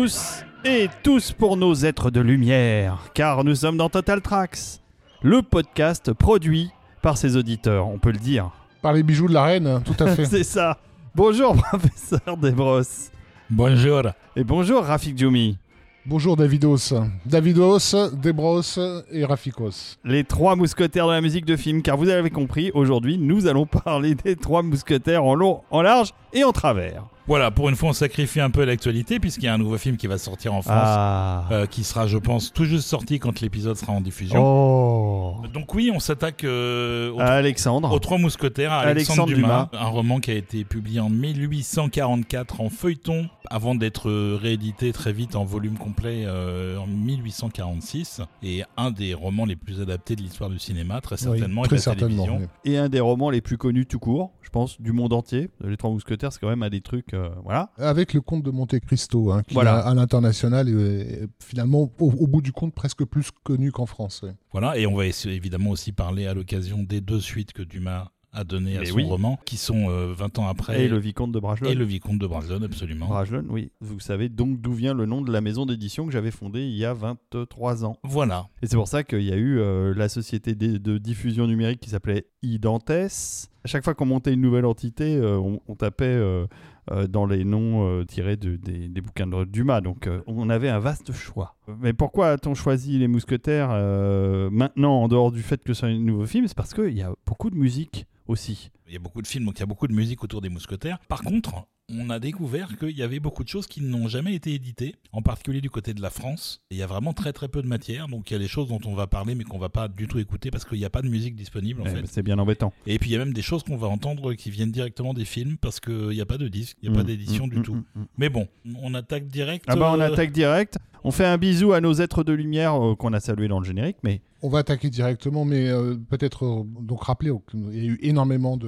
tous et tous pour nos êtres de lumière, car nous sommes dans Total Tracks, le podcast produit par ses auditeurs, on peut le dire. Par les bijoux de la reine, tout à fait. C'est ça. Bonjour professeur Desbrosses. Bonjour. Et bonjour Rafik Djoumi. Bonjour Davidos. Davidos, Debros et Rafikos. Les trois mousquetaires de la musique de film, car vous avez compris, aujourd'hui nous allons parler des trois mousquetaires en long, en large et en travers. Voilà, pour une fois, on sacrifie un peu l'actualité puisqu'il y a un nouveau film qui va sortir en France, Ah. euh, qui sera, je pense, tout juste sorti quand l'épisode sera en diffusion. Oh. Donc oui, on s'attaque euh, aux, Alexandre. aux Trois Mousquetaires, à Alexandre, Alexandre Dumas, un roman qui a été publié en 1844 en feuilleton, avant d'être réédité très vite en volume complet euh, en 1846, et un des romans les plus adaptés de l'histoire du cinéma, très certainement, Oui, et de télévision. oui. Et un des romans les plus connus tout court, je pense, du monde entier. Les trois mousquetaires, c'est quand même un des trucs. Euh, voilà. Avec le comte de Monte Cristo, hein, qui Voilà. à l'international est finalement au, au bout du compte presque plus connu qu'en France. Voilà, et on va évidemment aussi parler à l'occasion des deux suites que Dumas a données à Mais son oui. roman, qui sont euh, 20 ans après, Et le vicomte de Bragelonne. et le vicomte de Bragelonne, absolument. Bragelonne, oui. Vous savez donc d'où vient le nom de la maison d'édition que j'avais fondée il y a 23 ans. Voilà, Et c'est pour ça qu'il y a eu euh, la société de, de diffusion numérique qui s'appelait Idantes. À chaque fois qu'on montait une nouvelle entité, euh, on, on tapait dans les noms euh, tirés de- des, des bouquins de Dumas. Donc euh, on avait un vaste choix. Mais pourquoi a-t-on choisi Les Mousquetaires euh, maintenant, en dehors du fait que c'est un nouveau film? C'est parce qu'il y a beaucoup de musique aussi. il y a beaucoup de films, donc il y a beaucoup de musique autour des mousquetaires. Par contre, on a découvert qu'il y avait beaucoup de choses qui n'ont jamais été éditées, en particulier du côté de la France. Et il y a vraiment très très peu de matière, donc il y a des choses dont on va parler mais qu'on va pas du tout écouter parce qu'il n'y a pas de musique disponible en Eh, fait. C'est bien embêtant. Et puis il y a même des choses qu'on va entendre qui viennent directement des films parce qu'il n'y a pas de disque, il n'y a Mm, pas d'édition mm, du mm, tout. mm, mm. Mais bon, on attaque direct. Ah bah on euh, attaque direct. On fait un bisou à nos êtres de lumière euh, qu'on a salués dans le générique, mais On va attaquer directement, mais euh, peut-être euh, donc rappeler qu'il y a eu énormément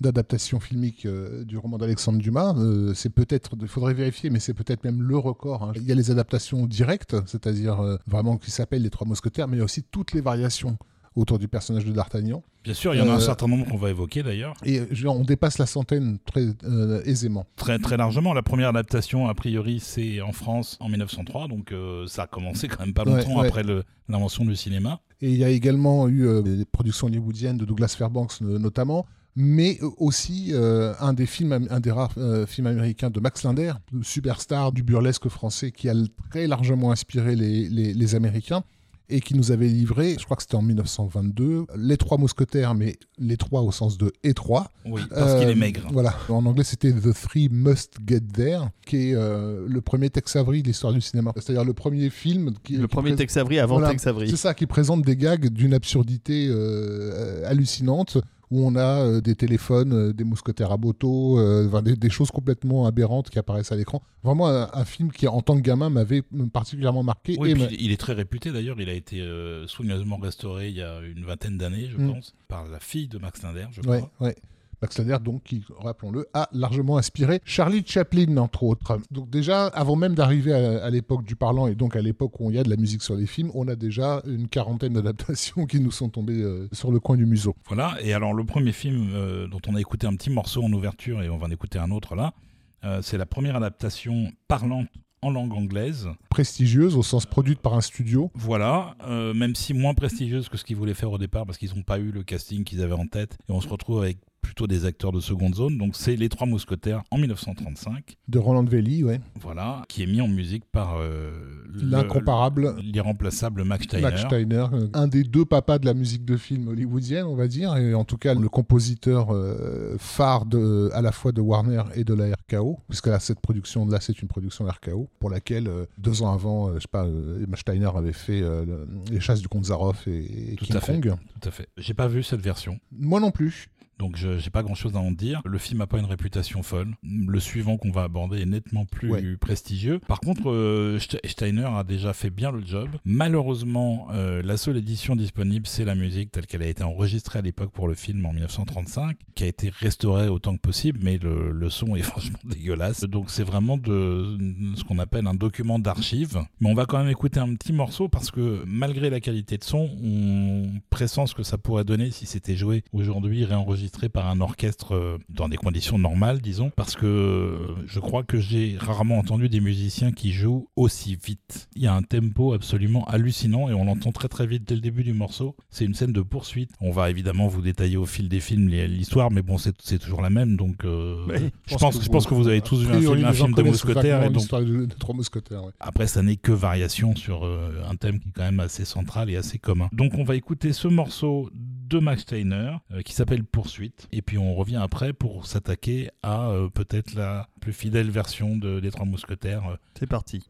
d'adaptations filmiques du roman d'Alexandre Dumas. C'est peut-être, il faudrait vérifier, mais c'est peut-être même le record. hein. Il y a les adaptations directes, c'est-à-dire vraiment qui s'appellent les Trois Mousquetaires, mais il y a aussi toutes les variations autour du personnage de D'Artagnan. Bien sûr, il y en a un Euh, certain nombre qu'on va évoquer d'ailleurs. Et on dépasse la centaine très euh, aisément. Très, très largement. La première adaptation, a priori, c'est en France en 1903, donc euh, ça a commencé quand même pas longtemps ouais. après l'invention du cinéma. Et il y a également eu euh, des productions hollywoodiennes de Douglas Fairbanks notamment, mais aussi euh, un des films, un des rares euh, films américains de Max Linder, superstar du burlesque français qui a très largement inspiré les, les- les Américains et qui nous avait livré, je crois que c'était en 1922, les trois mousquetaires, mais les trois au sens de étroit. Oui, parce qu'il Euh, est maigre. Voilà. En anglais, c'était The Three Must Get There, qui est euh, le premier Tex Avery de l'histoire du cinéma. C'est-à-dire le premier film qui le qui premier Tex Avery avant Voilà. Tex Avery. c'est ça qui présente des gags d'une absurdité euh, hallucinante où on a euh, des téléphones, euh, des mousquetaires à enfin, des, des choses complètement aberrantes qui apparaissent à l'écran. Vraiment un, un film qui, en tant que gamin, m'avait particulièrement marqué. Oui, et puis m'a- il est très réputé d'ailleurs. Il a été euh, soigneusement restauré il y a une vingtaine d'années, je Mm. pense, par la fille de Max Linder, je crois. ouais. Linder, donc, qui, rappelons-le, a largement inspiré Charlie Chaplin, entre autres. Donc déjà, avant même d'arriver à, à l'époque du parlant, et donc à l'époque où il y a de la musique sur les films, on a déjà une quarantaine d'adaptations qui nous sont tombées euh, sur le coin du museau. Voilà. Et alors, le premier film euh, dont on a écouté un petit morceau en ouverture et on va en écouter un autre là, euh, c'est la première adaptation parlante en langue anglaise. Prestigieuse, au sens produite par un studio. Voilà, euh, même si moins prestigieuse que ce qu'ils voulaient faire au départ parce qu'ils n'ont pas eu le casting qu'ils avaient en tête et on se retrouve avec plutôt des acteurs de seconde zone. Donc c'est Les Trois Mousquetaires en 1935, De Roland Velli, ouais. voilà, qui est mis en musique par euh, le- L'incomparable l'irremplaçable Max Steiner. Max Steiner, euh, un des deux papas de la musique de film hollywoodienne, on va dire, et en tout cas le compositeur euh, phare de, à la fois de Warner et de la RKO, puisque là, cette production là, c'est une production RKO, pour laquelle euh, deux ans avant, je sais pas, Max Steiner avait fait le- les chasses du comte Zaroff et, et Tout King à fait. Kong. Tout à fait. J'ai pas vu cette version. Moi non plus. Donc je j'ai pas grand chose à en dire. Le film a pas une réputation folle. Le suivant qu'on va aborder est nettement plus Ouais. prestigieux. Par contre, euh, Ste- Steiner a déjà fait bien le job. Malheureusement, euh, la seule édition disponible, c'est la musique telle qu'elle a été enregistrée à l'époque pour le film en 1935, qui a été restaurée autant que possible, mais le, le son est franchement dégueulasse. Donc c'est vraiment de ce qu'on appelle un document d'archives. Mais on va quand même écouter un petit morceau parce que malgré la qualité de son, on pressent ce que ça pourrait donner si c'était joué aujourd'hui, réenregistré enregistré par un orchestre euh, dans des conditions normales, disons, parce que euh, je crois que j'ai rarement entendu des musiciens qui jouent aussi vite. Il y a un tempo absolument hallucinant et on l'entend très très vite dès le début du morceau. C'est une scène de poursuite. On va évidemment vous détailler au fil des films l'histoire, mais bon, c'est toujours la même, donc euh, je, pense, que je pense que vous avez tous vu un film, un film de mousquetaires. Et donc... de, de trois mousquetaires. Après, ça n'est que variation sur un thème qui est quand même assez central et assez commun. Donc on va écouter ce morceau de Max Steiner euh, qui s'appelle Poursuite. Et puis on revient après pour s'attaquer à euh, peut-être la plus fidèle version de, des Trois Mousquetaires. C'est parti.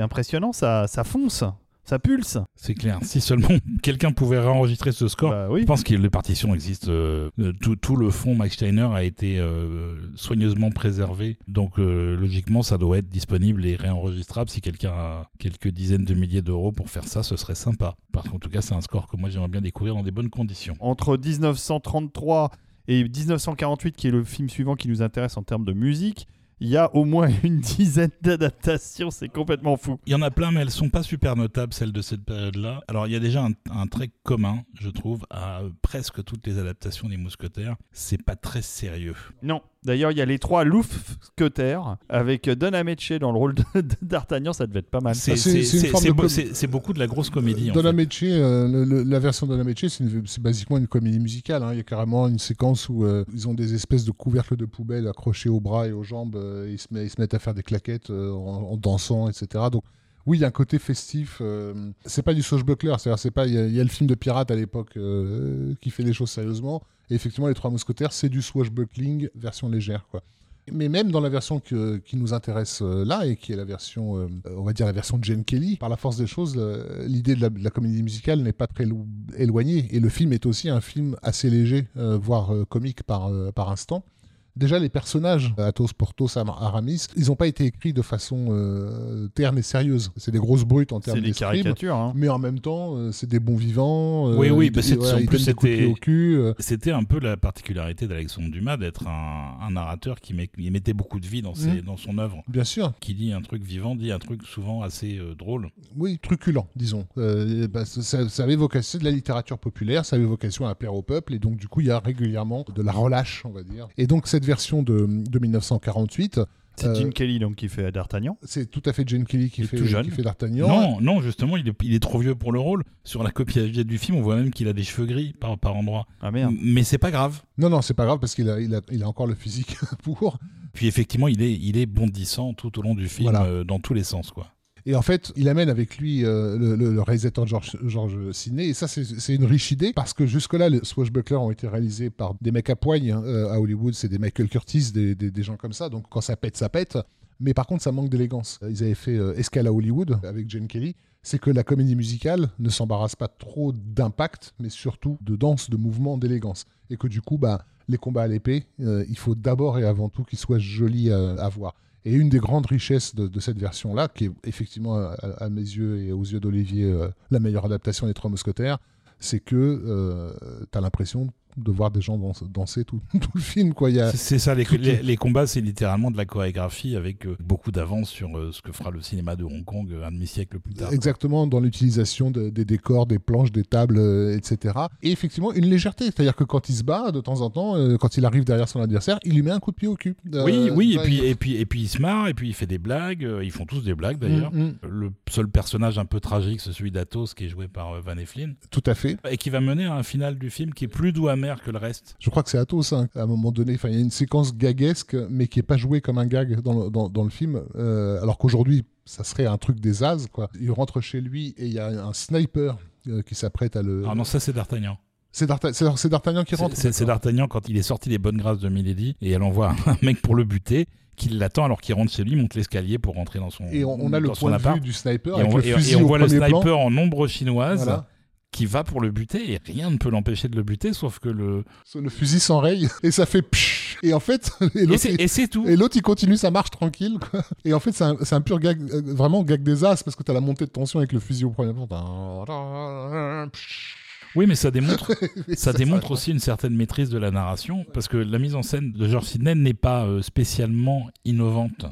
Impressionnant, ça, ça fonce. Ça pulse. C'est clair. Si seulement quelqu'un pouvait réenregistrer ce score, bah oui. je pense que les partitions existent. Euh, tout, tout, le fond Mike Steiner a été euh, soigneusement préservé. Donc euh, logiquement, ça doit être disponible et réenregistrable. Si quelqu'un a quelques dizaines de milliers d'euros pour faire ça, ce serait sympa. Parce qu'en tout cas, c'est un score que moi j'aimerais bien découvrir dans des bonnes conditions. Entre 1933 et 1948, qui est le film suivant qui nous intéresse en termes de musique, il y a au moins une dizaine d'adaptations, c'est complètement fou. Il y en a plein, mais elles sont pas super notables, celles de cette période-là. Alors, il y a déjà un, trait commun, je trouve, à presque toutes les adaptations des Mousquetaires. C'est pas très sérieux. Non. D'ailleurs, il y a les trois Loufquetaires avec Don Ameche dans le rôle d'Artagnan, ça devait être pas mal. C'est beaucoup de la grosse comédie. Don Ameche, euh, la version de Don Ameche, c'est basiquement une comédie musicale. Hein. Il y a carrément une séquence où euh, ils ont des espèces de couvercles de poubelle accrochés aux bras et aux jambes. Euh, ils, se ils, se mettent à faire des claquettes en, dansant, etc. Donc, oui, il y a un côté festif. c'est pas du swashbuckler, c'est pas. Il y, a le film de pirate à l'époque qui fait les choses sérieusement. Et effectivement, les Trois Mousquetaires, c'est du swashbuckling version légère, quoi. Mais même dans la version qui nous intéresse euh, là, et qui est la version, euh, on va dire la version de Jane Kelly, par la force des choses, euh, l'idée de la, de la comédie musicale n'est pas très lo- éloignée. Et le film est aussi un film assez léger, voire comique par, par instant. Déjà, les personnages, Athos, Porthos, Am- Aramis, ils n'ont pas été écrits de façon euh, terne et sérieuse. C'est des grosses brutes en termes C'est des caricatures. hein. mais en même temps, euh, c'est des bons vivants. euh, Oui, oui, bah, c'est- en plus, de c'était- pied au cul. C'était un peu la particularité d'Alexandre Dumas d'être un, un narrateur qui met- qui mettait beaucoup de vie dans, ses- Mhm. dans son œuvre. bien sûr, Qui dit un truc vivant, dit un truc souvent assez drôle. oui, truculent, disons. Bah, ça, ça avait vocation, c'est de la littérature populaire, ça avait vocation à plaire au peuple, et donc du coup, il y a régulièrement de la relâche, on va dire. Et donc cette version de, de 1948, C'est Euh, Gene Kelly donc qui fait D'Artagnan. c'est tout à fait Jane Kelly qui Il fait, tout jeune. qui fait D'Artagnan. Non, non, justement, il est, il est trop vieux pour le rôle. Sur la copie HD du film, on voit même qu'il a des cheveux gris par, par endroit. Ah merde. Mais c'est pas grave. non, non, c'est pas grave parce qu'il a, il a, il a encore le physique pour. Puis effectivement, il est, il est bondissant tout au long du film, Voilà. euh, dans tous les sens, quoi. Et en fait, il amène avec lui euh, le, réalisateur George, Sidney. Et ça, c'est- une riche idée parce que jusque-là, les Swashbuckler ont été réalisés par des mecs à poigne hein, euh, à Hollywood. C'est des Michael Curtis, des, gens comme ça. Donc quand ça pète, ça pète. Mais par contre, ça manque d'élégance. Ils avaient fait euh, Escale à Hollywood avec Jane Kelly. C'est que la comédie musicale ne s'embarrasse pas trop d'impact, mais surtout de danse, de mouvement, d'élégance. Et que du coup, bah, les combats à l'épée, euh, il faut d'abord et avant tout qu'ils soient jolis à voir. Et une des grandes richesses de, cette version-là, qui est effectivement à, mes yeux et aux yeux d'Olivier euh, la meilleure adaptation des Trois Mousquetaires, c'est que tu as l'impression de voir des gens danser, danser tout, tout le film. Quoi. A, C'est- ça, les, combats, c'est littéralement de la chorégraphie avec euh, beaucoup d'avance sur euh, ce que fera le cinéma de Hong Kong euh, un demi-siècle plus tard. Exactement, dans l'utilisation de- des décors, des planches, des tables, etc. Et effectivement, une légèreté. C'est-à-dire que quand il se bat, de temps en temps, quand il arrive derrière son adversaire, il lui met un coup de pied au cul. Oui, oui, et puis, il- et, puis, et puis il se marre, et puis il fait des blagues, ils font tous des blagues d'ailleurs. Mm, mm, Le seul personnage un peu tragique, c'est celui d'Athos qui est joué par Van Eflin, tout à fait. et qui va mener à un final du film qui est plus doux amer que le reste. Je crois que c'est Athos, hein, à un moment donné. Enfin, il y a une séquence gaguesque, mais qui est pas jouée comme un gag dans le, dans, dans le film. euh, alors qu'aujourd'hui, ça serait un truc des as, quoi. Il rentre chez lui et il y a un sniper euh, qui s'apprête à le. Ah non, ça c'est D'Artagnan. C'est D'Arta- c'est- c'est D'Artagnan qui rentre. C'est. D'Artagnan quand il est sorti des bonnes grâces de Milady, et elle envoie un mec pour le buter, qui l'attend alors qu'il rentre chez lui, monte l'escalier pour rentrer dans son Et on, on a le point de vue du sniper Et avec on, le et- fusil et on au voit le sniper plan. en ombre chinoise Voilà. Qui va pour le buter et rien ne peut l'empêcher de le buter sauf que le Le fusil s'enraye et ça fait psh Et en fait, et l'autre, tout Et l'autre, il continue sa marche tranquille. quoi. Et en fait, c'est un, pur gag, euh, vraiment gag des as, parce que t'as la montée de tension avec le fusil au premier plan. oui mais ça démontre ça démontre aussi une certaine maîtrise de la narration parce que la mise en scène de George Sidney n'est pas euh, spécialement innovante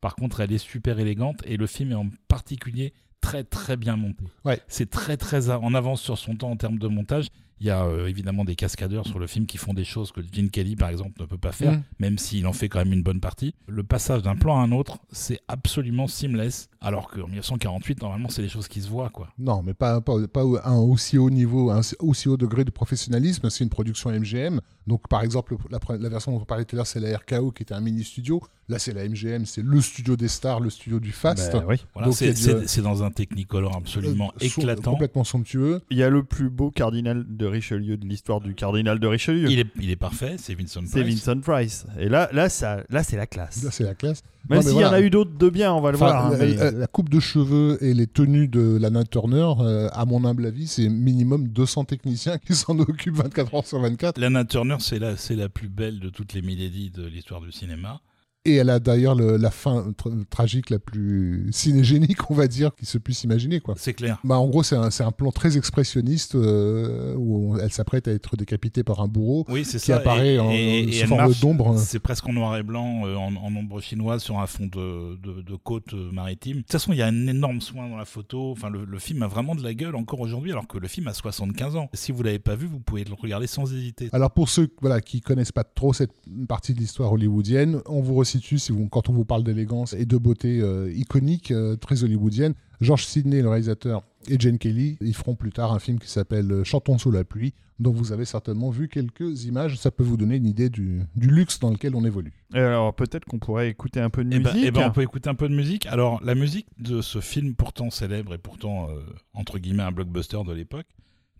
par contre elle est super élégante et le film est en particulier très très bien monté Ouais. c'est très très en avance sur son temps en termes de montage il y a euh, évidemment des cascadeurs sur le film qui font des choses que Gene Kelly par exemple ne peut pas faire Mm. même s'il en fait quand même une bonne partie. Le passage d'un plan à un autre, c'est absolument seamless, alors qu'en 1948, normalement, c'est des choses qui se voient, quoi. Non, mais pas, pas, pas un aussi haut niveau, un aussi haut degré de professionnalisme. C'est une production MGM. Donc, par exemple, la, version dont on parlait tout à l'heure, c'est la RKO qui était un mini-studio. Là, c'est la MGM, c'est le studio des stars, le studio du Fast. Bah oui. Voilà, c'est a du- c'est- c'est dans un Technicolor absolument Euh, éclatant. Complètement somptueux. Il y a le plus beau cardinal de Richelieu de l'histoire du cardinal de Richelieu. Il est, il est parfait, c'est Vincent C'est Price. Vincent Price. Et là, là, ça, là, c'est la classe. Là, c'est la classe. Même s'il y en voilà. a eu d'autres de bien, on va le Enfin, voir. hein, la, mais- la- la coupe de cheveux et les tenues de Lana Turner, euh, à mon humble avis, c'est minimum 200 techniciens qui s'en occupent 24 heures sur 24. Lana Turner, c'est la, c'est la plus belle de toutes les Milady de l'histoire du cinéma. Et elle a d'ailleurs le- la fin tra- tragique la plus cinégénique, on va dire, qui se puisse imaginer. Quoi. C'est clair. Bah, en gros, c'est un, plan très expressionniste euh, où on- elle s'apprête à être décapitée par un bourreau Oui, qui ça. apparaît et, en, et- et sous elle forme d'ombre. C'est presque en noir et blanc, euh, en, en ombre chinoise, sur un fond de, de, de côte euh, maritime. De toute façon, il y a un énorme soin dans la photo. Enfin, le, le film a vraiment de la gueule encore aujourd'hui, alors que le film a 75 ans. Si vous l'avez pas vu, vous pouvez le regarder sans hésiter. Alors pour ceux voilà, qui connaissent pas trop cette partie de l'histoire hollywoodienne, on vous resitue si vous, quand on vous parle d'élégance et de beauté euh, iconique, euh, très hollywoodienne. George Sidney, le réalisateur, et Jane Kelly, ils feront plus tard un film qui s'appelle euh, Chantons sous la pluie, dont vous avez certainement vu quelques images. Ça peut vous donner une idée du, du luxe dans lequel on évolue. Alors, peut-être qu'on pourrait écouter un peu de Eh musique. ben, eh ben, on peut écouter un peu de musique. Alors, la musique de ce film pourtant célèbre et pourtant, euh, entre guillemets, un blockbuster de l'époque,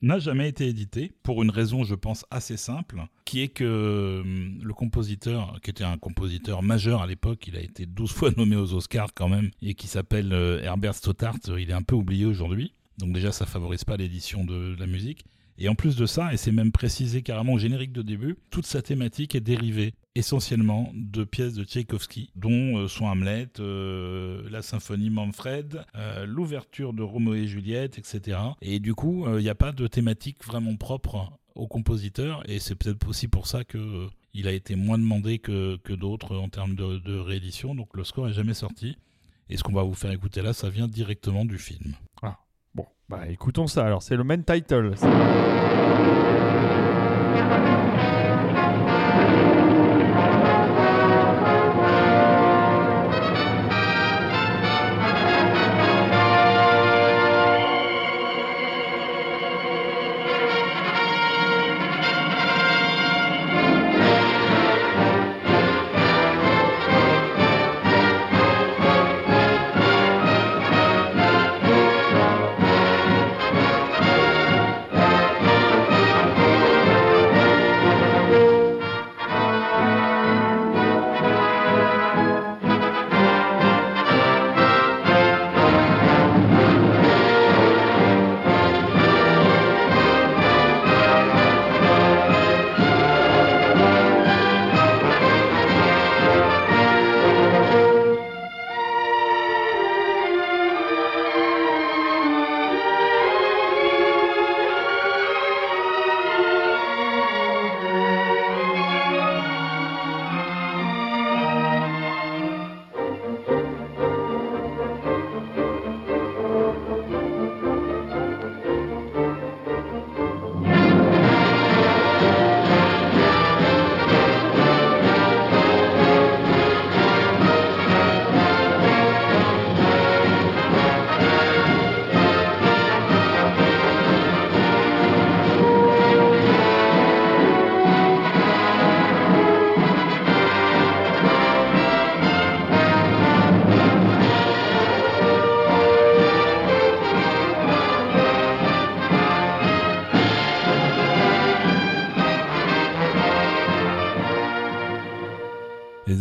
n'a jamais été édité, pour une raison, je pense, assez simple, qui est que hum, le compositeur, qui était un compositeur majeur à l'époque, il a été 12 fois nommé aux Oscars quand même, et qui s'appelle euh, Herbert Stothart, il est un peu oublié aujourd'hui. Donc déjà, ça favorise pas l'édition de la musique. Et en plus de ça, et c'est même précisé carrément au générique de début, toute sa thématique est dérivée essentiellement de pièces de Tchaïkovski, dont euh, son Hamlet, euh, la symphonie Manfred, euh, l'ouverture de Roméo et Juliette, etc. Et du coup, il n'y a pas de thématique vraiment propre au compositeur, et c'est peut-être aussi pour ça que il a été moins demandé que, que d'autres en termes de, réédition, donc le score n'est jamais sorti. Et ce qu'on va vous faire écouter là, ça vient directement du film. Bon, bah écoutons ça. Alors, c'est le main title.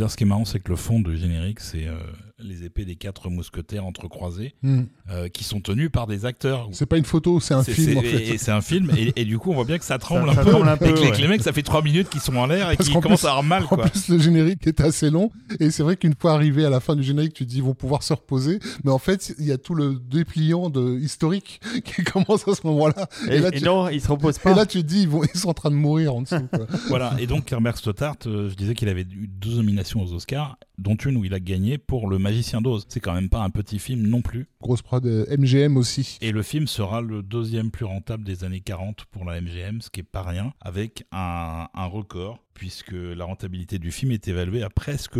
Ce qui est marrant, c'est que le fond du générique, c'est euh, épées des quatre mousquetaires entrecroisées, Hmm. euh, qui sont tenues par des acteurs. C'est pas une photo, c'est un film c'est- en fait. Et, et c'est un film, et, et du coup, on voit bien que ça tremble Ça- un ça peu. tremble un peu, et que les, ouais. que les mecs, ça fait trois minutes qu'ils sont en l'air et qu'ils commencent plus- à avoir mal. En plus, le générique est assez long et c'est vrai qu'une fois arrivé à la fin du générique, tu te dis ils vont pouvoir se reposer, mais en fait, il y a tout le dépliant de historique qui commence à ce moment-là. Et, Et, là, et tu... non, il se repose et pas. là, tu te dis ils, vont... ils sont en train de mourir en dessous. quoi. Voilà. Et donc, Herbert Stothart, euh, je disais qu'il avait eu deux nominations aux Oscars, dont une où il a gagné pour Le Magicien d'Oz. C'est quand même pas un petit film non plus. Grosse prod euh, MGM aussi. Et le film sera le deuxième plus rentable des années 40 pour la MGM, ce qui est pas rien, avec un, un record, puisque la rentabilité du film est évaluée à presque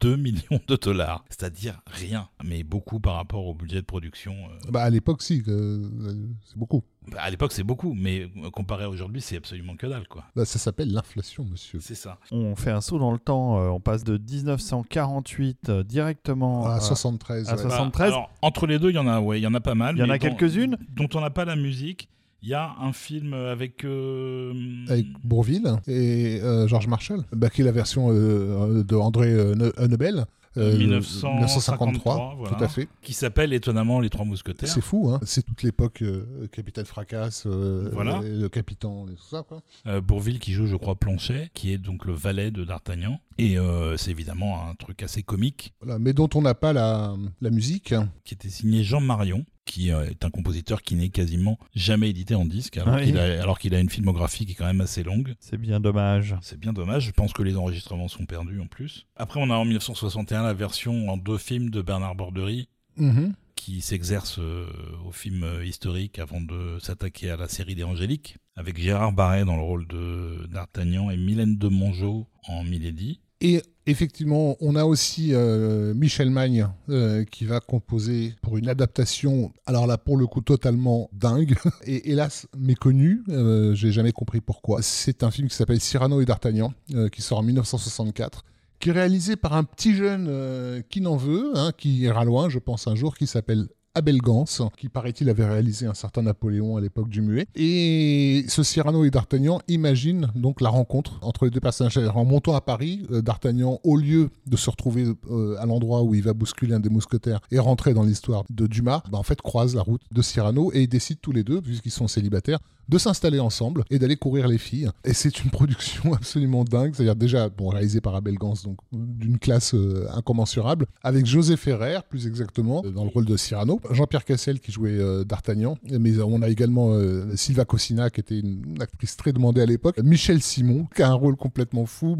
2 millions de dollars. C'est-à-dire rien, mais beaucoup par rapport au budget de production. euh. Bah, à l'époque, si, euh, euh, c'est beaucoup. Bah, à l'époque, c'est beaucoup, mais euh, comparé à aujourd'hui, c'est absolument que dalle, quoi. Bah, ça s'appelle l'inflation, monsieur. C'est ça. On fait un saut dans le temps. euh, on passe de 1948 euh, directement À à 73. à ouais. 73. alors, entre les deux, il y en a, ouais, il y en a pas mal. Il y en a dont- quelques-unes dont on n'a pas la musique. Il y a un film avec. euh, Avec Bourville et euh, George Marshall, bah, qui est la version euh, de André euh, Ne- Hannibal. Euh, 1953, voilà. tout à fait. qui s'appelle étonnamment Les Trois Mousquetaires. C'est fou, hein. C'est toute l'époque euh, Capitaine Fracasse, euh, Voilà. le Capitaine et tout ça, quoi. Euh, Bourville qui joue, je crois, Planchet, qui est donc le valet de D'Artagnan. Et euh, c'est évidemment un truc assez comique, Voilà. Mais dont on n'a pas la, la musique. qui était signé Jean Marion, qui euh, est un compositeur qui n'est quasiment jamais édité en disque, alors Oui. qu'il a, alors qu'il a une filmographie qui est quand même assez longue. C'est bien dommage. C'est bien dommage, je pense que les enregistrements sont perdus en plus. Après, on a en 1961 la version en deux films de Bernard Borderie, Mhm. qui s'exerce euh, au film euh, historique avant de s'attaquer à la série des Angéliques, avec Gérard Barret dans le rôle de d'Artagnan et Mylène de Mongeau en Milady. Et effectivement, on a aussi euh, Michel Magne euh, qui va composer pour une adaptation, alors là pour le coup totalement dingue, et hélas méconnu, euh, j'ai jamais compris pourquoi. C'est un film qui s'appelle Cyrano et d'Artagnan, qui sort en 1964, qui est réalisé par un petit jeune qui n'en veut, hein, qui ira loin, je pense, un jour, qui s'appelle Abel Gans, qui paraît-il avait réalisé un certain Napoléon à l'époque du muet. Et ce Cyrano et D'Artagnan imaginent donc la rencontre entre les deux personnages. En montant à Paris, euh, D'Artagnan, au lieu de se retrouver euh, à l'endroit où il va bousculer un des mousquetaires et rentrer dans l'histoire de Dumas, bah, en fait croise la route de Cyrano et ils décident tous les deux, puisqu'ils sont célibataires, de s'installer ensemble et d'aller courir les filles. Et c'est une production absolument dingue, c'est-à-dire déjà bon, réalisée par Abel Gans, donc d'une classe euh, incommensurable, avec José Ferrer, plus exactement, dans le rôle de Cyrano, Jean-Pierre Cassel qui jouait euh, D'Artagnan, mais on a également euh, Cosina qui était une actrice très demandée à l'époque, Michel Simon qui a un rôle complètement fou,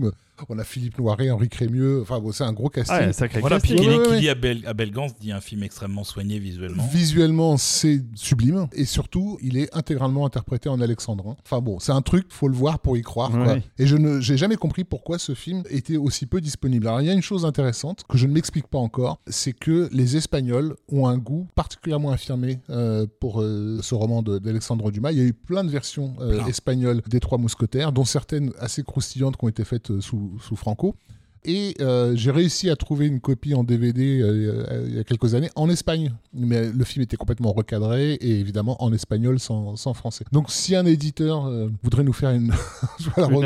on a Philippe Noiret, Henri Crémieux. Enfin, bon, c'est un gros casting. Ah, sacré voilà, casting. puis qui, Ouais, dit- ouais, qui dit un film extrêmement soigné visuellement. Visuellement, c'est sublime. Et surtout, il est intégralement interprété en alexandrin. Enfin bon, c'est un truc, faut le voir pour y croire. quoi. Et je ne, j'ai jamais compris pourquoi ce film était aussi peu disponible. Alors, il y a une chose intéressante que je ne m'explique pas encore, c'est que les Espagnols ont un goût particulièrement affirmé euh, pour euh, ce roman de- d'Alexandre Dumas. Il y a eu plein de versions euh, espagnoles des Trois Mousquetaires, dont certaines assez croustillantes qui ont été faites euh, sous, sous Franco. Et euh, j'ai réussi à trouver une copie en DVD euh, euh, il y a quelques années en Espagne. Mais le film était complètement recadré et évidemment en espagnol sans, sans français. Donc si un éditeur euh, voudrait nous faire une, voilà, Une une,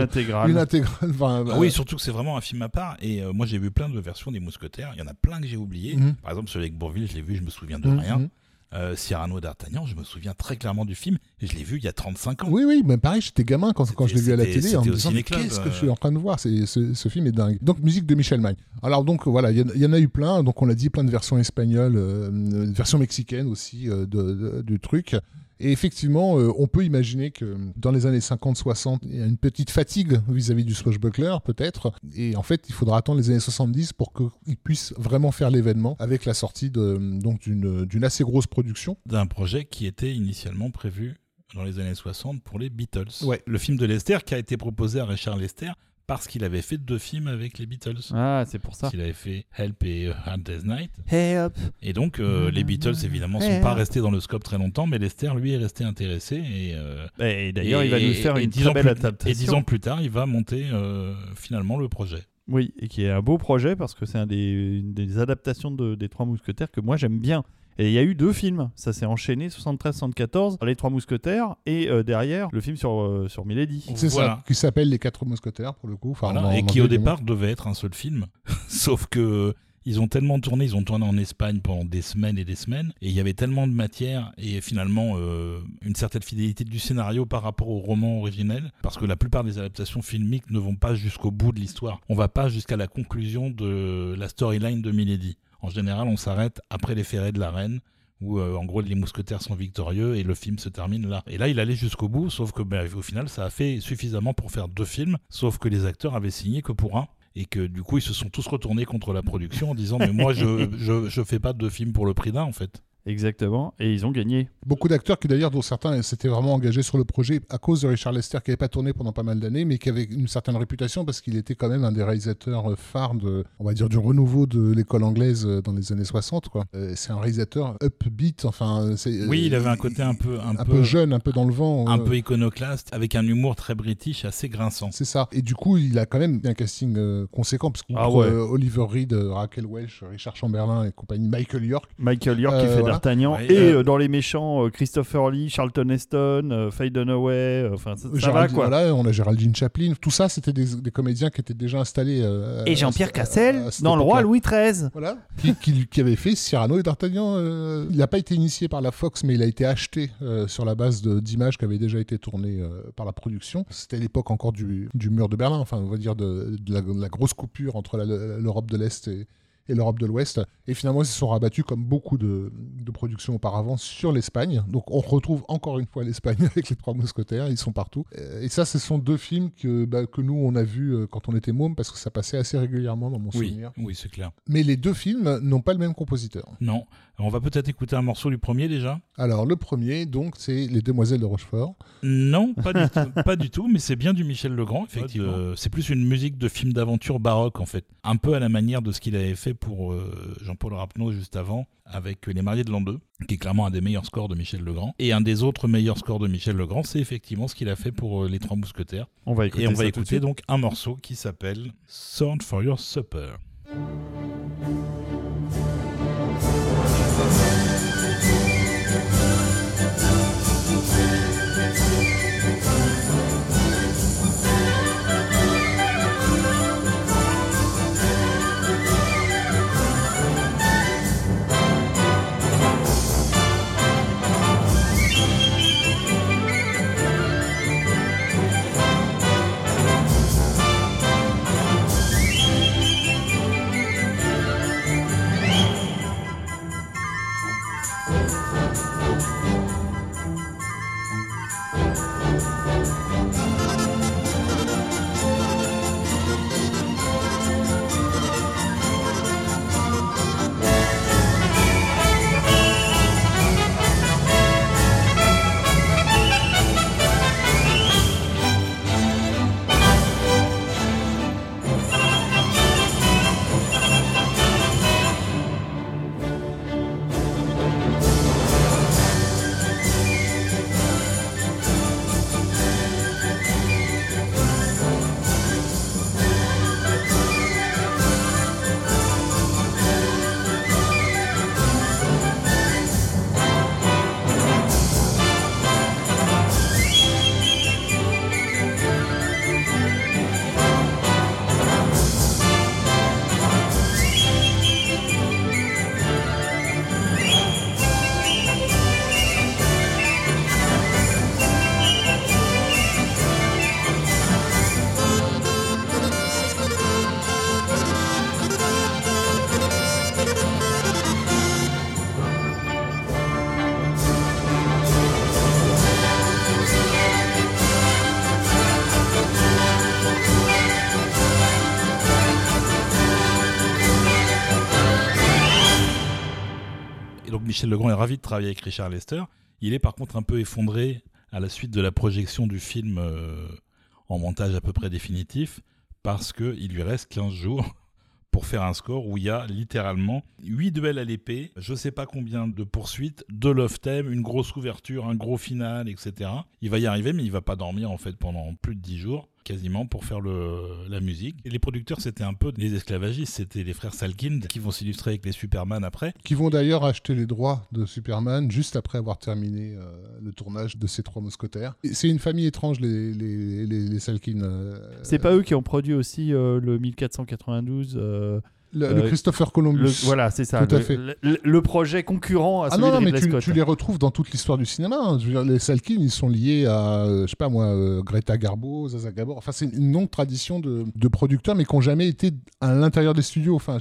intégrale. enfin, Ah oui, surtout que c'est vraiment un film à part. Et euh, moi, j'ai vu plein de versions des Mousquetaires. Il y en a plein que j'ai oubliées. Mhm. Par exemple, celui avec Bourville, je l'ai vu, je me souviens de Mhm. rien. Euh, Cyrano d'Artagnan, je me souviens très clairement du film. Et je l'ai vu il y a 35 ans. Oui, oui, mais pareil, j'étais gamin quand, quand je l'ai vu à la télé en me disant qu'est-ce que euh. je suis en train de voir? C'est- ce, ce film est dingue. Donc musique de Michel Magne. Alors donc voilà, il y, en- il y en a eu plein. Donc on l'a dit, plein de versions espagnoles, euh, une version mexicaine aussi euh, de- de- du truc. Et effectivement, euh, on peut imaginer que dans les années 50-60, il y a une petite fatigue vis-à-vis du swashbuckler, peut-être. Et en fait, il faudra attendre les années 70 pour qu'il puisse vraiment faire l'événement avec la sortie de- donc d'une d'une assez grosse production. D'un projet qui était initialement prévu dans les années 60 pour les Beatles. Ouais. Le film de Lester qui a été proposé à Richard Lester parce qu'il avait fait deux films avec les Beatles. Ah, c'est pour ça. Il avait fait Help et euh, Hard Day's Night. Hey. Et donc, euh, les Beatles, évidemment, sont Ouais. pas restés dans le scope très longtemps, mais Lester, lui, est resté intéressé. Et, euh, Et d'ailleurs, et- il va nous faire et une dix très belle plus- adaptation. Et dix ans plus tard, il va monter euh, finalement le projet. Oui, et qui est un beau projet parce que c'est un des, une des adaptations de- des Trois Mousquetaires que moi j'aime bien. Et il y a eu deux films, ça s'est enchaîné 73-74, Les Trois Mousquetaires et euh, derrière le film sur, euh, sur Milady. C'est Voilà. ça, qui s'appelle Les Quatre Mousquetaires pour le coup. Enfin, Voilà, en- et en qui au départ devait être un seul film. Sauf que ils ont tellement tourné, ils ont tourné en Espagne pendant des semaines et des semaines, et il y avait tellement de matière et finalement euh, une certaine fidélité du scénario par rapport au roman originel, parce que la plupart des adaptations filmiques ne vont pas jusqu'au bout de l'histoire. On va pas jusqu'à la conclusion de la storyline de Milady. En général, on s'arrête après les ferrets de la reine où euh, en gros les mousquetaires sont victorieux et le film se termine là. Et là il allait jusqu'au bout, sauf que ben, au final ça a fait suffisamment pour faire deux films, sauf que les acteurs avaient signé que pour un. Et que du coup ils se sont tous retournés contre la production en disant mais moi je, je, je fais pas deux films pour le prix d'un en fait. Exactement, et ils ont gagné. Beaucoup d'acteurs qui d'ailleurs, dont certains s'étaient vraiment engagés sur le projet à cause de Richard Lester, qui n'avait pas tourné pendant pas mal d'années, mais qui avait une certaine réputation parce qu'il était quand même un des réalisateurs euh, phares de, on va dire, du renouveau de l'école anglaise euh, dans les années 60. Quoi. Euh, c'est un réalisateur upbeat, enfin. c'est- Oui, il euh, avait un côté un peu un, un peu jeune, un peu dans le vent. un euh, peu iconoclaste, avec un humour très british, assez grinçant. C'est ça. Et du coup, il a quand même un casting euh, conséquent, parce que Ah ouais. Oliver Reed, euh, Raquel Welch, Richard Chamberlain et compagnie, Michael York. Michael York qui Euh, fait voilà. D'Artagnan, Ouais, et euh, dans les méchants, euh, Christopher Lee, Charlton Heston, euh, Faye Dunaway, euh, enfin ça, ça va quoi. Voilà, on a Géraldine Chaplin. Tout ça, c'était des, des comédiens qui étaient déjà installés. euh, Et Jean-Pierre Cassel dans le roi. Louis XIII. Voilà, qui, qui- qui avait fait Cyrano et D'Artagnan. euh, il n'a pas été initié par la Fox, mais il a été acheté euh, sur la base de- d'images qui avaient déjà été tournées euh, par la production. C'était l'époque encore du, du mur de Berlin, enfin, on va dire de, de la, de la grosse coupure entre l'Europe de l'Est et, et l'Europe de l'Ouest. Et finalement, ils se sont rabattus, comme beaucoup de, de productions auparavant, sur l'Espagne. Donc, on retrouve encore une fois l'Espagne avec les trois mousquetaires. Ils sont partout. Euh, Et ça, ce sont deux films que, bah, que nous, on a vus euh, quand on était môme, parce que ça passait assez régulièrement dans mon Oui, souvenir. oui, c'est clair. Mais les deux films n'ont pas le même compositeur. Non, on va peut-être écouter un morceau du premier déjà. Alors, le premier, donc, c'est Les Demoiselles de Rochefort. Non, pas du tout, pas du tout, mais c'est bien du Michel Legrand, effectivement. Euh, c'est plus une musique de film d'aventure baroque, en fait. Un peu à la manière de ce qu'il avait fait pour euh, Jean-Paul Rapneau juste avant, avec Les Mariés de l'an 2, qui est clairement un des meilleurs scores de Michel Legrand. Et un des autres meilleurs scores de Michel Legrand, c'est effectivement ce qu'il a fait pour euh, Les Trois Mousquetaires. On va écouter Et on va écouter donc un morceau qui s'appelle Sword for Your Supper. Michel Legrand est ravi de travailler avec Richard Lester. Il est par contre un peu effondré à la suite de la projection du film euh, en montage à peu près définitif parce qu'il lui reste 15 jours pour faire un score où il y a littéralement 8 duels à l'épée, je sais pas combien de poursuites, deux love theme, une grosse ouverture, un gros final, etc. Il va y arriver, mais il va pas dormir en fait pendant plus de 10 jours quasiment pour faire le, la musique. Et les producteurs, c'était un peu des esclavagistes, c'était les frères Salkind qui vont s'illustrer avec les Superman après. Qui vont d'ailleurs acheter les droits de Superman juste après avoir terminé euh, le tournage de ces trois mousquetaires. C'est une famille étrange, les, les, les, les Salkind. Euh, C'est pas eux qui ont produit aussi euh, le 1492 euh, le, euh, le Christopher Columbus. le- Voilà, c'est ça. Tout à fait. le- le projet concurrent à Ah celui non, non, de mais Ridley tu, Scott. tu les retrouves dans toute l'histoire du cinéma. hein. Je veux dire, les Salkind, ils sont liés à, je sais pas moi, euh, Greta Garbo, Zaza Gabor. Enfin, c'est une longue tradition de, de producteurs, mais qui n'ont jamais été à l'intérieur des studios. Enfin,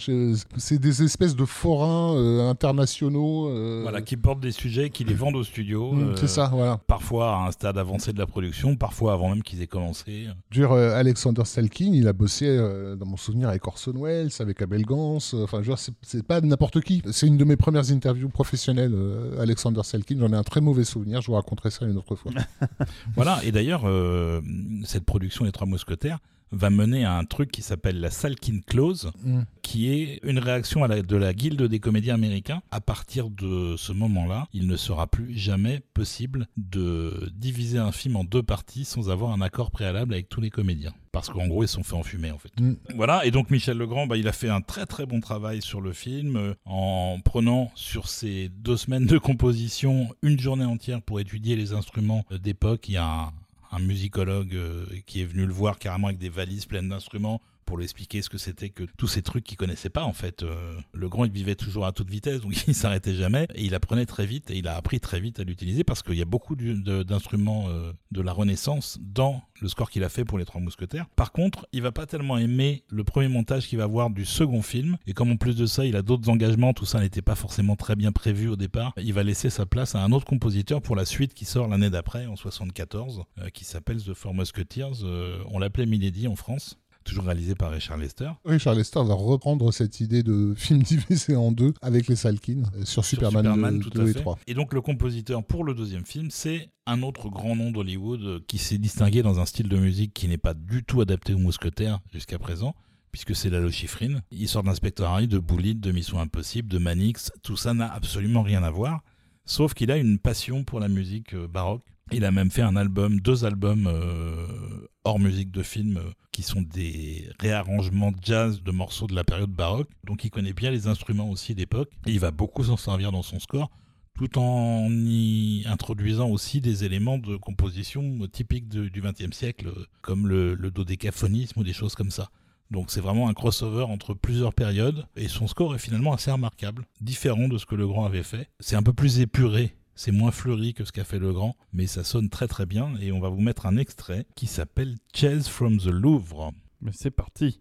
c'est des espèces de forains euh, internationaux. euh, Voilà, qui portent des sujets, qui les vendent au studio. mm, euh, C'est ça, voilà. Parfois à un stade avancé de la production, parfois avant même qu'ils aient commencé. Je veux dire, euh, Alexander Salkin, il a bossé, euh, dans mon souvenir, avec Orson Welles, avec Abel Euh, Enfin, je c'est- pas n'importe qui. C'est une de mes premières interviews professionnelles, euh, Alexander Salkin. J'en ai un très mauvais souvenir. Je vous raconterai ça une autre fois. Voilà, et d'ailleurs, euh, cette production des Trois Mousquetaires va mener à un truc qui s'appelle la Salkin Clause, Mm. qui est une réaction à la- de la guilde des comédiens américains. À partir de ce moment-là, il ne sera plus jamais possible de diviser un film en deux parties sans avoir un accord préalable avec tous les comédiens. Parce qu'en gros, ils sont faits enfumer, en fait. Mm. Voilà, et donc Michel Legrand, bah, il a fait un très très bon travail sur le film, euh, en prenant sur ces deux semaines de composition une journée entière pour étudier les instruments euh, d'époque. Il y a un, un musicologue euh, qui est venu le voir carrément avec des valises pleines d'instruments pour lui expliquer ce que c'était que tous ces trucs qu'il connaissait pas en fait. Euh, le grand il vivait toujours à toute vitesse donc il s'arrêtait jamais et il apprenait très vite et il a appris très vite à l'utiliser parce qu'il y a beaucoup d'instruments euh, de la Renaissance dans le score qu'il a fait pour les Trois Mousquetaires. Par contre, il va pas tellement aimer le premier montage qu'il va voir du second film et comme en plus de ça il a d'autres engagements, tout ça n'était pas forcément très bien prévu au départ, il va laisser sa place à un autre compositeur pour la suite qui sort l'année d'après en 74 euh, qui s'appelle The Four Musketeers. Euh, on l'appelait Milady en France. Toujours réalisé par Richard Lester. Richard Lester va reprendre cette idée de film divisé en deux avec les Salkin euh, sur sur Superman, Superman, 2, tout à et fait. 3. Et donc le compositeur pour le deuxième film, c'est un autre grand nom d'Hollywood euh, qui s'est distingué dans un style de musique qui n'est pas du tout adapté aux mousquetaires jusqu'à présent, puisque c'est Lalo Schifrin. Il sort d'Inspector Harry, de Bullitt, de Mission Impossible, de Manix. Tout ça n'a absolument rien à voir, sauf qu'il a une passion pour la musique euh, baroque. Il a même fait un album, deux albums euh, hors musique de film, euh, qui sont des réarrangements jazz de morceaux de la période baroque. Donc il connaît bien les instruments aussi d'époque. Et il va beaucoup s'en servir dans son score tout en y introduisant aussi des éléments de composition typiques du XXe siècle, euh, comme le, le dodécaphonisme ou des choses comme ça. Donc c'est vraiment un crossover entre plusieurs périodes, et son score est finalement assez remarquable, différent de ce que Legrand avait fait. C'est un peu plus épuré, c'est moins fleuri que ce qu'a fait Legrand, mais ça sonne très très bien, et on va vous mettre un extrait qui s'appelle Chase from the Louvre. Mais c'est parti.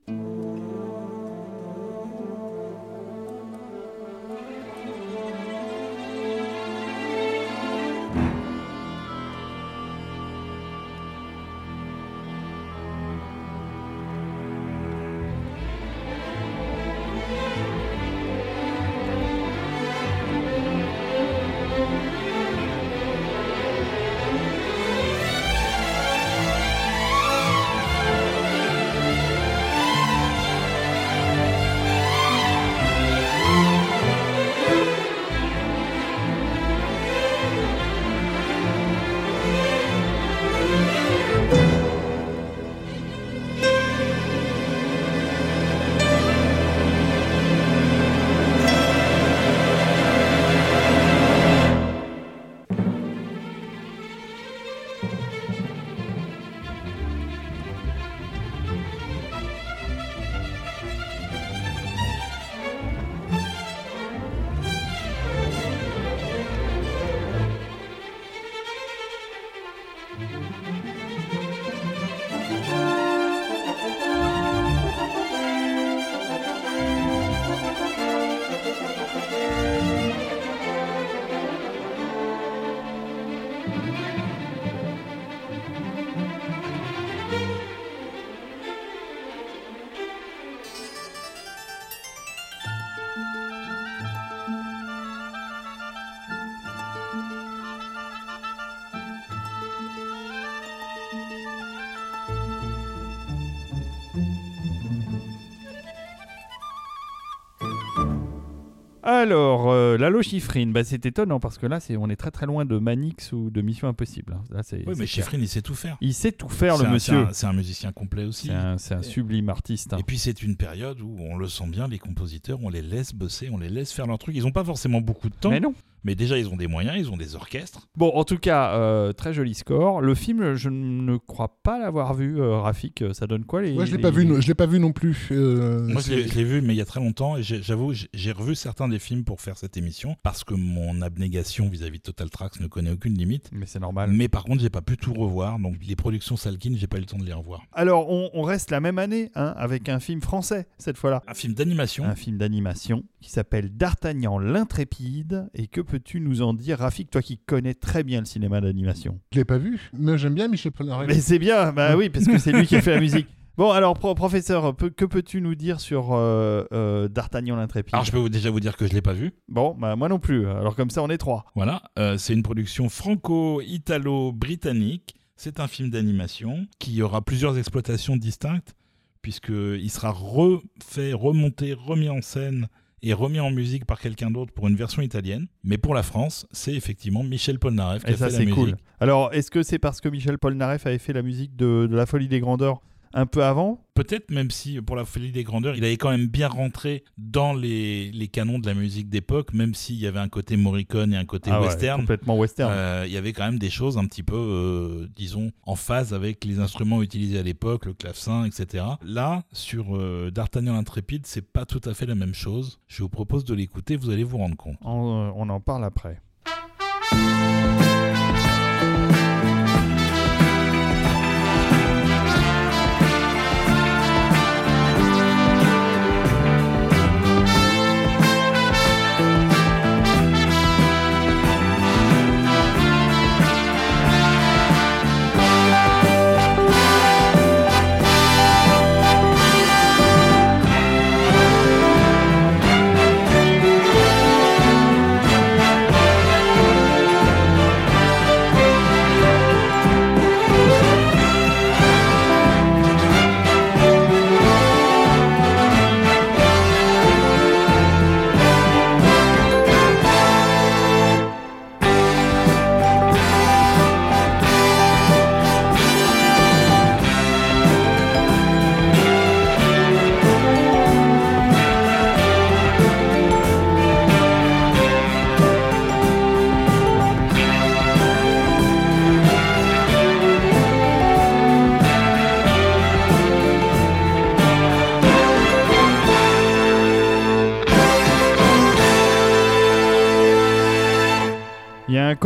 Alors, euh, Lalo Schifrin, bah, c'est étonnant parce que là, c'est, on est très très loin de Manix ou de Mission Impossible. hein. Là, c'est, Oui, c'est mais clair. Chiffrine, il sait tout faire. Il sait tout faire, C'est le un- monsieur. C'est un, c'est un musicien complet aussi. C'est un, c'est un Et- sublime artiste. hein. Et puis c'est une période où on le sent bien, les compositeurs, on les laisse bosser, on les laisse faire leur truc. Ils n'ont pas forcément beaucoup de temps, Mais mais, déjà ils ont des moyens, ils ont des orchestres. Bon, en tout cas, euh, très joli score. Le film, je ne crois pas l'avoir vu, euh, Rafik. Ça donne quoi les Ouais, je l'ai les- pas vu, non- je l'ai pas vu non plus. euh, Moi je l'ai je l'ai vu, mais il y a très longtemps, et j'avoue, j'ai- revu certains des films pour faire cette émission, parce que mon abnégation vis-à-vis de Total Tracks ne connaît aucune limite. Mais c'est normal. Mais par contre, j'ai pas pu tout revoir, donc les productions Salkin, j'ai pas eu le temps de les revoir. Alors, on, on reste la même année hein, avec un film français, cette fois-là. Un film d'animation, Un film d'animation qui s'appelle D'Artagnan l'intrépide. Et que peux-tu nous en dire, Rafik, toi qui connais très bien le cinéma d'animation? Je l'ai pas vu, mais j'aime bien Michel Polnareff. Mais c'est bien, bah oui, parce que c'est lui qui a fait la musique. Bon, alors, pro- professeur, peu- que peux-tu nous dire sur euh, euh, D'Artagnan l'intrépide? Alors je peux vous- déjà vous dire que je l'ai pas vu. Bon, bah, moi non plus. Alors, comme ça, on est trois. Voilà, euh, c'est une production franco-italo-britannique. C'est un film d'animation qui aura plusieurs exploitations distinctes, puisqu'il sera refait, remonté, remis en scène et remis en musique par quelqu'un d'autre pour une version italienne. Mais pour la France, c'est effectivement Michel Polnareff qui Et a ça, fait la c'est musique. cool. Alors, est-ce que c'est parce que Michel Polnareff avait fait la musique de, de La Folie des Grandeurs? Un peu avant Peut-être même si pour la folie des grandeurs, il avait quand même bien rentré dans les, les canons de la musique d'époque, même s'il y avait un côté Morricone et un côté Ah ouais, western. Complètement western. Euh, il y avait quand même des choses un petit peu, euh, disons, en phase avec les instruments utilisés à l'époque, le clavecin, etc. Là, sur euh, D'Artagnan l'intrépide, c'est pas tout à fait la même chose. Je vous propose de l'écouter, vous allez vous rendre compte. On, on en parle après.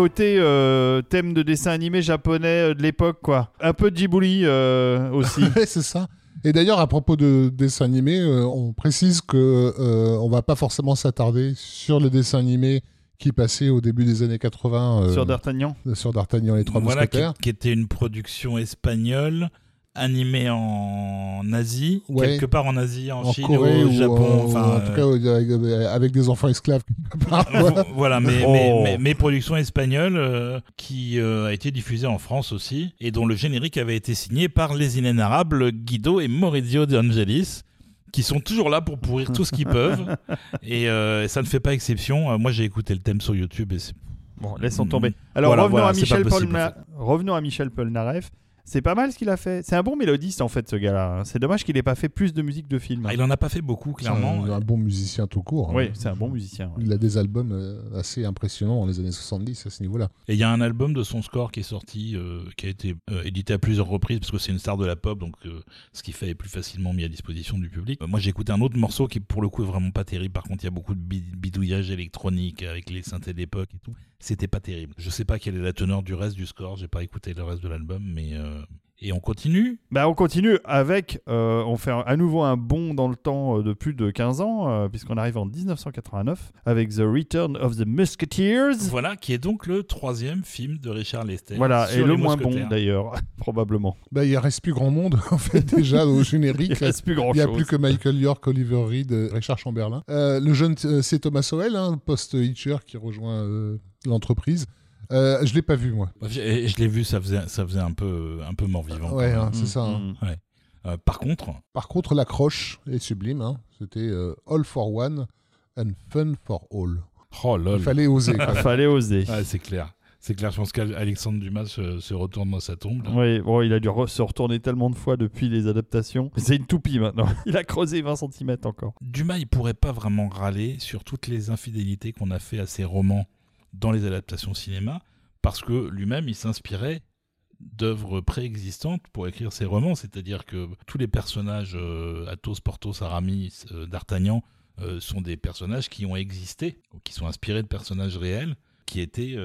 Côté euh, thème de dessin animé japonais euh, de l'époque, quoi. Un peu de Ghibli euh, aussi. Ouais, c'est ça. Et d'ailleurs, à propos de dessins animés, euh, on précise que euh, on va pas forcément s'attarder sur le dessin animé qui passait au début des années 80 euh, sur D'Artagnan. sur D'Artagnan et les Trois voilà, qui, Mousquetaires. qui était une production espagnole animée en Asie, Ouais. quelque part en Asie, en, En Chine, Corée au Japon. ou en tout cas euh, avec, avec des enfants esclaves. quelque part. Vo- voilà, mais, Oh. mais, mais, mais production espagnole euh, qui euh, a été diffusée en France aussi et dont le générique avait été signé par les inénarrables Guido et Maurizio De Angelis qui sont toujours là pour pourrir tout ce qu'ils peuvent et euh, ça ne fait pas exception. Euh, moi j'ai écouté le thème sur YouTube et c'est Bon, laissons tomber. Alors Voilà, revenons, voilà, à c'est Michel pas possible, Polna- revenons à Michel Polnareff. C'est pas mal ce qu'il a fait. C'est un bon mélodiste en fait, ce gars-là. hein. C'est dommage qu'il ait pas fait plus de musique de film. Ah, il en a pas fait beaucoup C'est clairement. un, un bon musicien tout court. hein. Oui, c'est un bon musicien. ouais. Il a des albums euh, assez impressionnants dans les années 70 à ce niveau-là. Et il y a un album de son score qui est sorti, euh, qui a été euh, édité à plusieurs reprises parce que c'est une star de la pop, donc euh, ce qui fait est plus facilement mis à disposition du public. Euh, moi, j'ai écouté un autre morceau qui, pour le coup, est vraiment pas terrible. Par contre, il y a beaucoup de bi- bidouillage électronique avec les synthés d'époque et tout. C'était pas terrible. Je sais pas quelle est la teneur du reste du score. J'ai pas écouté le reste de l'album, mais euh, et on continue. Bah, on continue avec, euh, on fait à nouveau un bond dans le temps euh, de plus de 15 ans, euh, puisqu'on arrive en 1989 avec The Return of the Musketeers. Voilà, qui est donc le troisième film de Richard Lester. Voilà, sur et le moins bon d'ailleurs, probablement. Bah, il reste plus grand monde en fait déjà au Il générique. reste plus grand Il n'y a chose. plus que Michael York, Oliver Reed, Richard Chamberlain. Euh, le jeune, c'est Thomas Howell, hein, post-Hitcher, qui rejoint euh, l'entreprise. Euh, je l'ai pas vu, moi. Je, je l'ai vu, ça faisait, ça faisait un peu, un peu mort-vivant. quand Ouais, hein, c'est ça. hein. mm. Euh, par contre, Par contre, l'accroche est sublime. hein. C'était euh, All for One and fun for all. Oh lol. Il fallait oser. Il fallait oser. Ah, c'est clair. C'est clair, je pense qu'Alexandre Dumas se, se retourne dans sa tombe. là. Oui, bon, il a dû re- se retourner tellement de fois depuis les adaptations. C'est une toupie maintenant. Il a creusé 20 cm encore. Dumas, il pourrait pas vraiment râler sur toutes les infidélités qu'on a fait à ses romans dans les adaptations cinéma, parce que lui-même, il s'inspirait d'œuvres préexistantes pour écrire ses romans, c'est-à-dire que tous les personnages, euh, Athos, Porthos, Aramis, euh, D'Artagnan, euh, sont des personnages qui ont existé, qui sont inspirés de personnages réels, qui étaient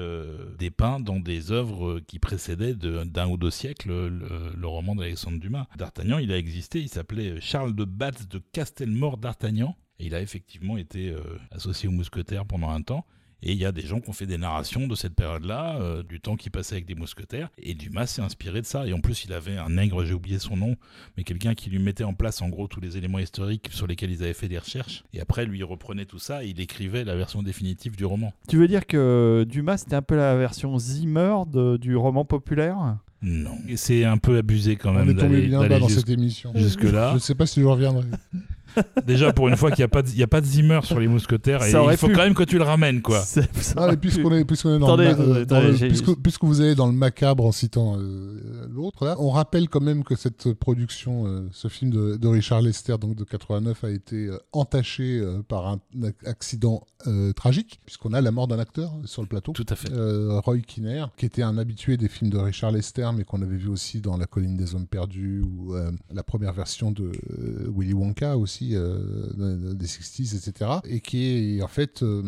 dépeints dans des œuvres qui précédaient d'un ou deux siècles le, le roman d'Alexandre Dumas. D'Artagnan, il a existé, il s'appelait Charles de Batz de Castelmore d'Artagnan, et il a effectivement été associé aux mousquetaires pendant un temps. Et il y a des gens qui ont fait des narrations de cette période-là, euh, du temps qu'il passait avec des mousquetaires. Et Dumas s'est inspiré de ça. Et en plus, il avait un nègre, j'ai oublié son nom, mais quelqu'un qui lui mettait en place en gros tous les éléments historiques sur lesquels ils avaient fait des recherches. Et après, lui, il reprenait tout ça et il écrivait la version définitive du roman. Tu veux dire que Dumas, c'était un peu la version Zimmer de- du roman populaire? Non. Et c'est un peu abusé quand On même est tombé d'aller bien bas dans cette émission. jusque-là. Je ne sais pas si je reviendrai. Déjà, pour une fois qu'il n'y a, pas de- y a pas de Zimmer sur les mousquetaires, et il faut pu. quand même que tu le ramènes, quoi. Ça Ah, puisqu'on pu. est, puisqu'on est dans Attendez, le, ma- attendez, dans attendez, le- j'ai- puisque, puisque vous allez dans le macabre en citant euh, l'autre, là, on rappelle quand même que cette production, euh, ce film de, de Richard Lester, donc de 89, a été euh, entaché euh, par un ac- accident euh, tragique, puisqu'on a la mort d'un acteur sur le plateau. Tout à fait. Euh, Roy Kinnear, qui était un habitué des films de Richard Lester, mais qu'on avait vu aussi dans La colline des hommes perdus ou euh, la première version de euh, Willy Wonka aussi, euh, des 60s, etc. Et qui est en fait euh,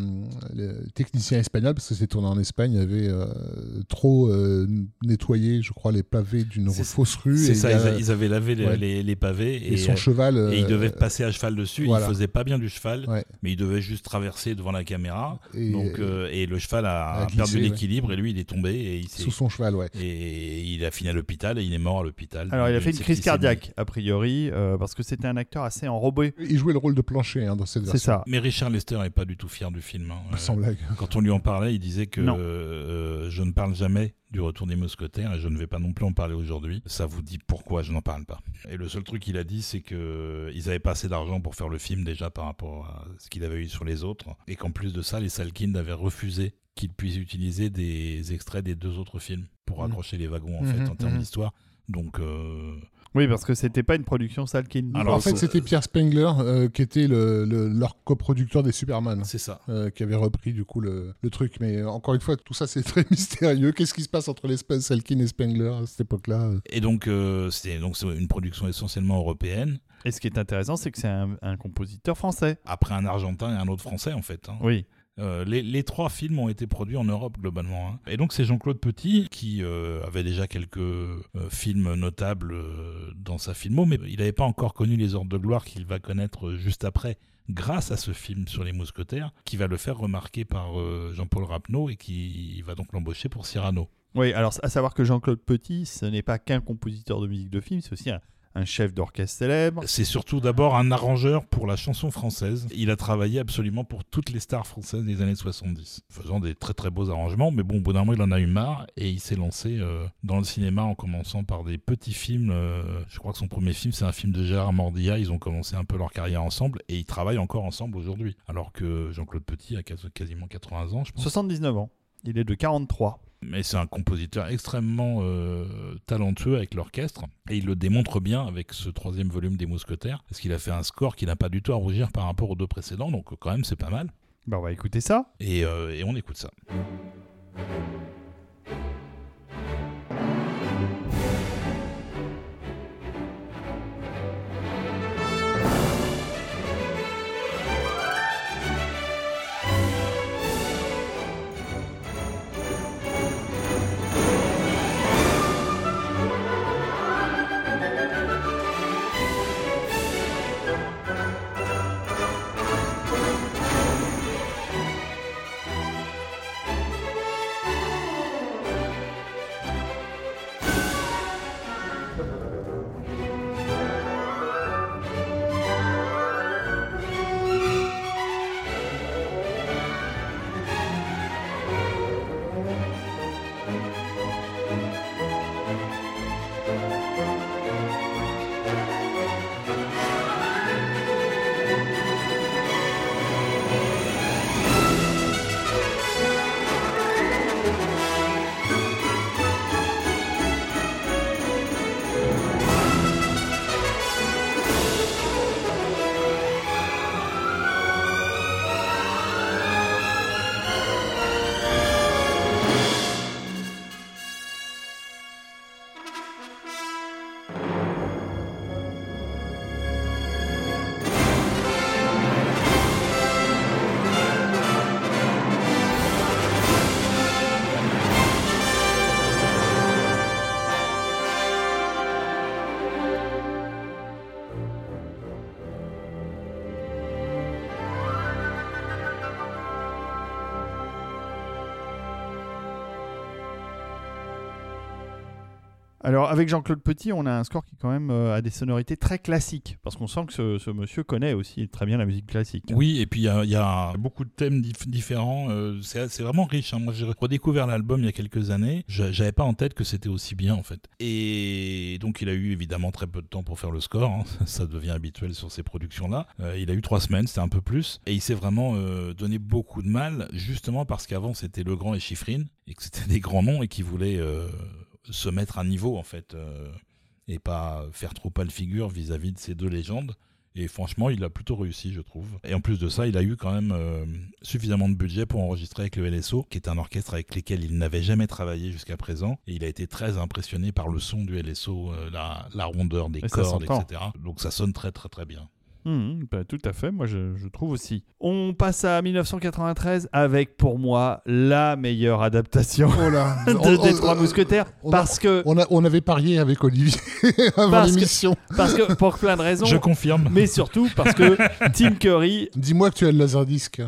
le technicien espagnol, parce que c'est tourné en Espagne, avait euh, trop euh, nettoyé, je crois, les pavés d'une fausse rue. C'est et ça, il ils, a- a- ils avaient lavé les, Ouais. les- les pavés et, et, son euh, cheval. et il devait passer à cheval dessus. voilà. Il faisait pas bien du cheval, ouais. mais il devait juste traverser devant la caméra. et, Donc, euh, et le cheval a, a glissé, perdu ouais. l'équilibre et lui il est tombé et il, sous son cheval, ouais. et il a fini à l'hôpital et il est mort à l'hôpital. Alors, il a fait une crise cardiaque, a priori, euh, parce que c'était un acteur assez Il jouait le rôle de plancher hein, dans cette C'est version. ça. Mais Richard Lester n'est pas du tout fier du film. hein. Sans Euh, blague. Quand on lui en parlait, il disait que Non. euh, je ne parle jamais du retour des mousquetaires et je ne vais pas non plus en parler aujourd'hui. Ça vous dit pourquoi je n'en parle pas. Et le seul truc qu'il a dit, c'est que ils avaient pas assez d'argent pour faire le film déjà par rapport à ce qu'il avait eu sur les autres, et qu'en plus de ça, les Salkind avaient refusé qu'il puisse utiliser des extraits des deux autres films pour Mhm. accrocher les wagons en Mhm, fait en termes d'histoire. Donc euh, Oui, parce que c'était pas une production Salkin. Alors, en fait, c'était Pierre Spengler euh, qui était le, le- leur coproducteur des Superman. c'est ça. euh, qui avait repris du coup le, le truc. Mais euh, encore une fois, tout ça c'est très mystérieux. Qu'est-ce qui se passe entre l'espace Selkin et Spengler à cette époque-là? Et donc euh, donc c'est une production essentiellement européenne. Et ce qui est intéressant, c'est que c'est un, un compositeur français. Après un Argentin et un autre Français en fait. hein. Oui. Euh, les, trois films ont été produits en Europe globalement. hein. Et donc c'est Jean-Claude Petit qui euh, avait déjà quelques euh, films notables dans sa filmo, mais il n'avait pas encore connu les ordres de gloire qu'il va connaître juste après, grâce à ce film sur les mousquetaires, qui va le faire remarquer par Jean-Paul Rapneau et qui va donc l'embaucher pour Cyrano. Oui, alors à savoir que Jean-Claude Petit, ce n'est pas qu'un compositeur de musique de film, c'est aussi un, un chef d'orchestre célèbre. C'est surtout d'abord un arrangeur pour la chanson française. Il a travaillé absolument pour toutes les stars françaises des années 70, faisant des très très beaux arrangements. Mais bon, au bout d'un moment, il en a eu marre et il s'est lancé euh, dans le cinéma en commençant par des petits films. euh, je crois que son premier film, c'est un film de Gérard Mordilla. Ils ont commencé un peu leur carrière ensemble et ils travaillent encore ensemble aujourd'hui. Alors que Jean-Claude Petit a quas- quasiment 80 ans, je pense. 79 ans. Il est de 43. Mais c'est un compositeur extrêmement euh, talentueux avec l'orchestre. Et il le démontre bien avec ce troisième volume des Mousquetaires. Parce qu'il a fait un score qui n'a pas du tout à rougir par rapport aux deux précédents. Donc quand même, c'est pas mal. Bah, on va écouter ça. Et, euh, et on écoute ça. Alors, avec Jean-Claude Petit, on a un score qui, quand même, euh, a des sonorités très classiques. Parce qu'on sent que ce, monsieur connaît aussi très bien la musique classique. Oui, et puis il y, a- y a beaucoup de thèmes dif- différents. euh, c'est vraiment riche. hein. Moi, j'ai redécouvert l'album il y a quelques années. J'avais pas en tête que c'était aussi bien, en fait. Et donc, il a eu évidemment très peu de temps pour faire le score. hein. Ça devient habituel sur ces productions-là. Euh, il a eu trois semaines, c'était un peu plus. Et il s'est vraiment donné beaucoup de mal, justement parce qu'avant, c'était Le Grand et Chiffrine, et que c'était des grands noms et qui voulaient se mettre à niveau, en fait. euh, et pas faire trop pâle figure vis-à-vis de ces deux légendes. Et franchement, il a plutôt réussi, je trouve. Et en plus de ça, il a eu quand même euh, suffisamment de budget pour enregistrer avec le LSO, qui est un orchestre avec lequel il n'avait jamais travaillé jusqu'à présent. Et il a été très impressionné par le son du LSO, euh, la, la rondeur des Et cordes, etc. Donc ça sonne très très très bien. Mhm, bah, tout à fait, moi je, je trouve aussi. On passe à 1993 avec pour moi la meilleure adaptation Oh là, de on- des on- Trois Mousquetaires on a- parce que On, a- on avait parié avec Olivier avant Parce que- l'émission. parce que pour plein de raisons, Je confirme. mais surtout parce que Tim Curry Dis-moi que tu as le laserdisc.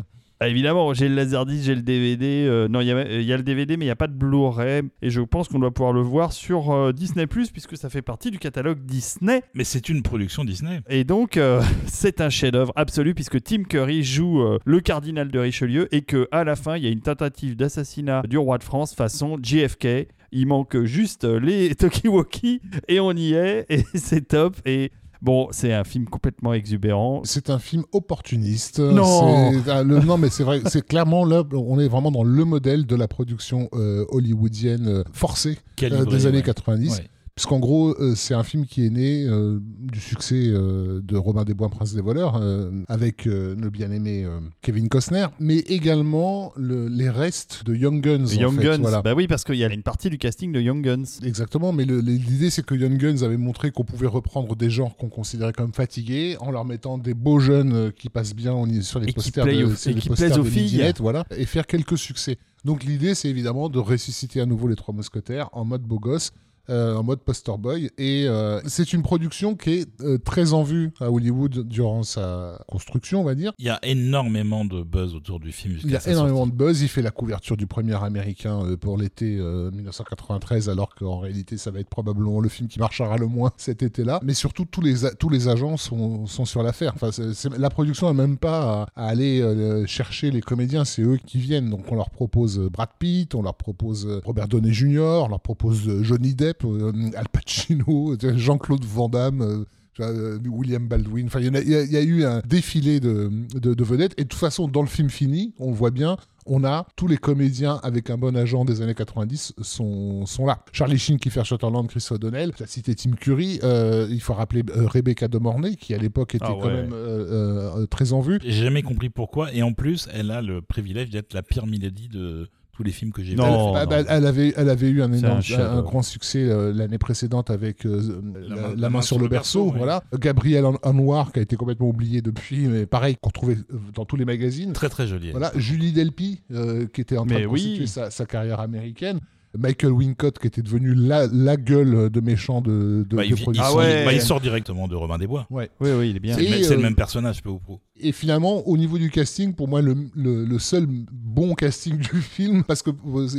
Ah, évidemment, j'ai le Laserdisc, j'ai le DVD. euh, non, il y, a- il y a le DVD, mais il n'y a pas de Blu-ray. Et je pense qu'on doit pouvoir le voir sur euh, Disney, puisque ça fait partie du catalogue Disney. Mais c'est une production Disney. Et donc, euh, c'est un chef-d'œuvre absolu, puisque Tim Curry joue le cardinal de Richelieu et que à la fin, il y a une tentative d'assassinat du roi de France façon JFK. Il manque juste les Tokiwoki et on y est, et c'est top. Et bon, c'est un film complètement exubérant. C'est un film opportuniste. Non. Ah, le- non, mais c'est vrai, c'est clairement là, on est vraiment dans le modèle de la production euh, hollywoodienne euh, forcée euh, des années ouais. 90. Ouais. Puisqu'en gros, euh, c'est un film qui est né euh, du succès euh, de Robin des Bois, Prince des voleurs, avec le bien-aimé Kevin Costner, mais également le- les restes de Young Guns. en Young fait, Guns, voilà. bah oui, parce qu'il y a une partie du casting de Young Guns. Exactement, mais l'idée c'est que Young Guns avait montré qu'on pouvait reprendre des genres qu'on considérait comme fatigués en leur mettant des beaux jeunes qui passent bien sur les Et qui posters, plaisent de, aux- et les qui posters plaisent aux filles. voilà, et faire quelques succès. Donc l'idée c'est évidemment de ressusciter à nouveau les trois mousquetaires en mode beau gosse. Euh, en mode poster boy et euh, c'est une production qui est euh, très en vue à Hollywood durant sa construction on va dire Il y a énormément de buzz autour du film il y a énormément sortie. de buzz. Il fait la couverture du premier américain euh, pour l'été euh, 1993, alors qu'en réalité, ça va être probablement le film qui marchera le moins cet été-là. Mais surtout, tous les, tous les agents sont, sont sur l'affaire. Enfin, c'est- c'est- la production n'a même pas à, à aller euh, chercher les comédiens, c'est eux qui viennent. Donc, on leur propose euh, Brad Pitt, on leur propose euh, Robert Downey Jr., on leur propose euh, Johnny Depp, euh, Al Pacino, euh, Jean-Claude Van Damme. euh, euh, William Baldwin. Enfin, il y, a- y y eu un défilé de, de, de vedettes. Et de toute façon, dans le film fini, on voit bien, on a tous les comédiens avec un bon agent des années 90 sont, sont là. Charlie Sheen qui fait Sutherland, Chris O'Donnell, as cité Tim Curry, euh, il faut rappeler euh, Rebecca De Mornay qui à l'époque était Ah quand même euh, euh, très en vue. J'ai jamais compris pourquoi. Et en plus, elle a le privilège d'être la pire Milady de tous les films que j'ai vus. Non, bah, elle, avait, elle avait eu un, énorme, un grand succès euh, l'année précédente avec euh, la, la main, sur le berceau. oui. voilà. Gabriel An- Anwar qui a été complètement oublié depuis, mais pareil, qu'on retrouvait euh, dans tous les magazines. Très très jolie. elle. Voilà, Julie Delpy, euh, qui était en train Mais de oui. sa carrière américaine. Michael Wincott, qui était devenu la, la gueule de méchant de, de, Bah, de il, il production. Ah sort, ouais. bah, il sort directement de Robin des Bois. Ouais. Oui, oui, il est bien. C'est le, euh, même personnage, peu ou prou. Et finalement, au niveau du casting, pour moi, le, le- le seul bon casting du film, parce qu'il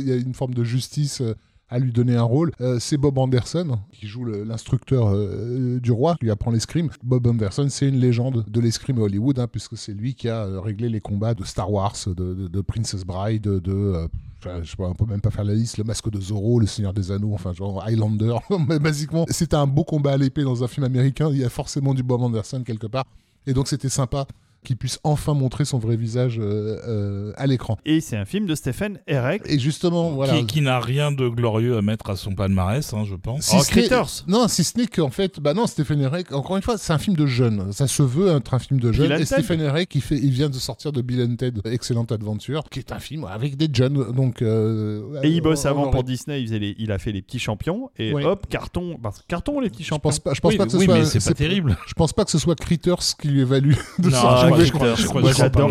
y a une forme de justice euh, à lui donner un rôle, euh, c'est Bob Anderson, qui joue l'instructeur euh, du roi, qui lui apprend l'escrime. Bob Anderson, c'est une légende de l'escrime à Hollywood, hein, puisque c'est lui qui a euh, réglé les combats de Star Wars, de, de- de Princess Bride, de... euh, enfin, je on peut même pas faire la liste, le masque de Zorro, le Seigneur des Anneaux, enfin genre Highlander. Mais basiquement, c'était un beau combat à l'épée dans un film américain. Il y a forcément du Bob Anderson quelque part. Et donc c'était sympa qu'il puisse enfin montrer son vrai visage euh, euh, à l'écran. Et c'est un film de Stephen Herek. Et justement, voilà. Qui, qui n'a rien de glorieux à mettre à son palmarès, hein, je pense. Si Oh, ce n'est- Critters. Non, si ce n'est qu'en fait, bah non, Stephen Herek, encore une fois, c'est un film de jeunes. Ça se veut être un film de jeunes. Et. Stephen Herek, il, fait, il vient de sortir de Bill and Ted, Excellente Aventure, qui est un film avec des jeunes. Donc, euh, Et il bosse avant pour Disney, il, faisait les- il a fait les petits champions. Et hop, carton. Que carton, les petits Je champions. pense pas, je pense oui, pas que ce oui, soit. mais c'est pas terrible. Je pense pas que ce soit Critters qui lui ait valu de Non, sortir Moi, j'adore.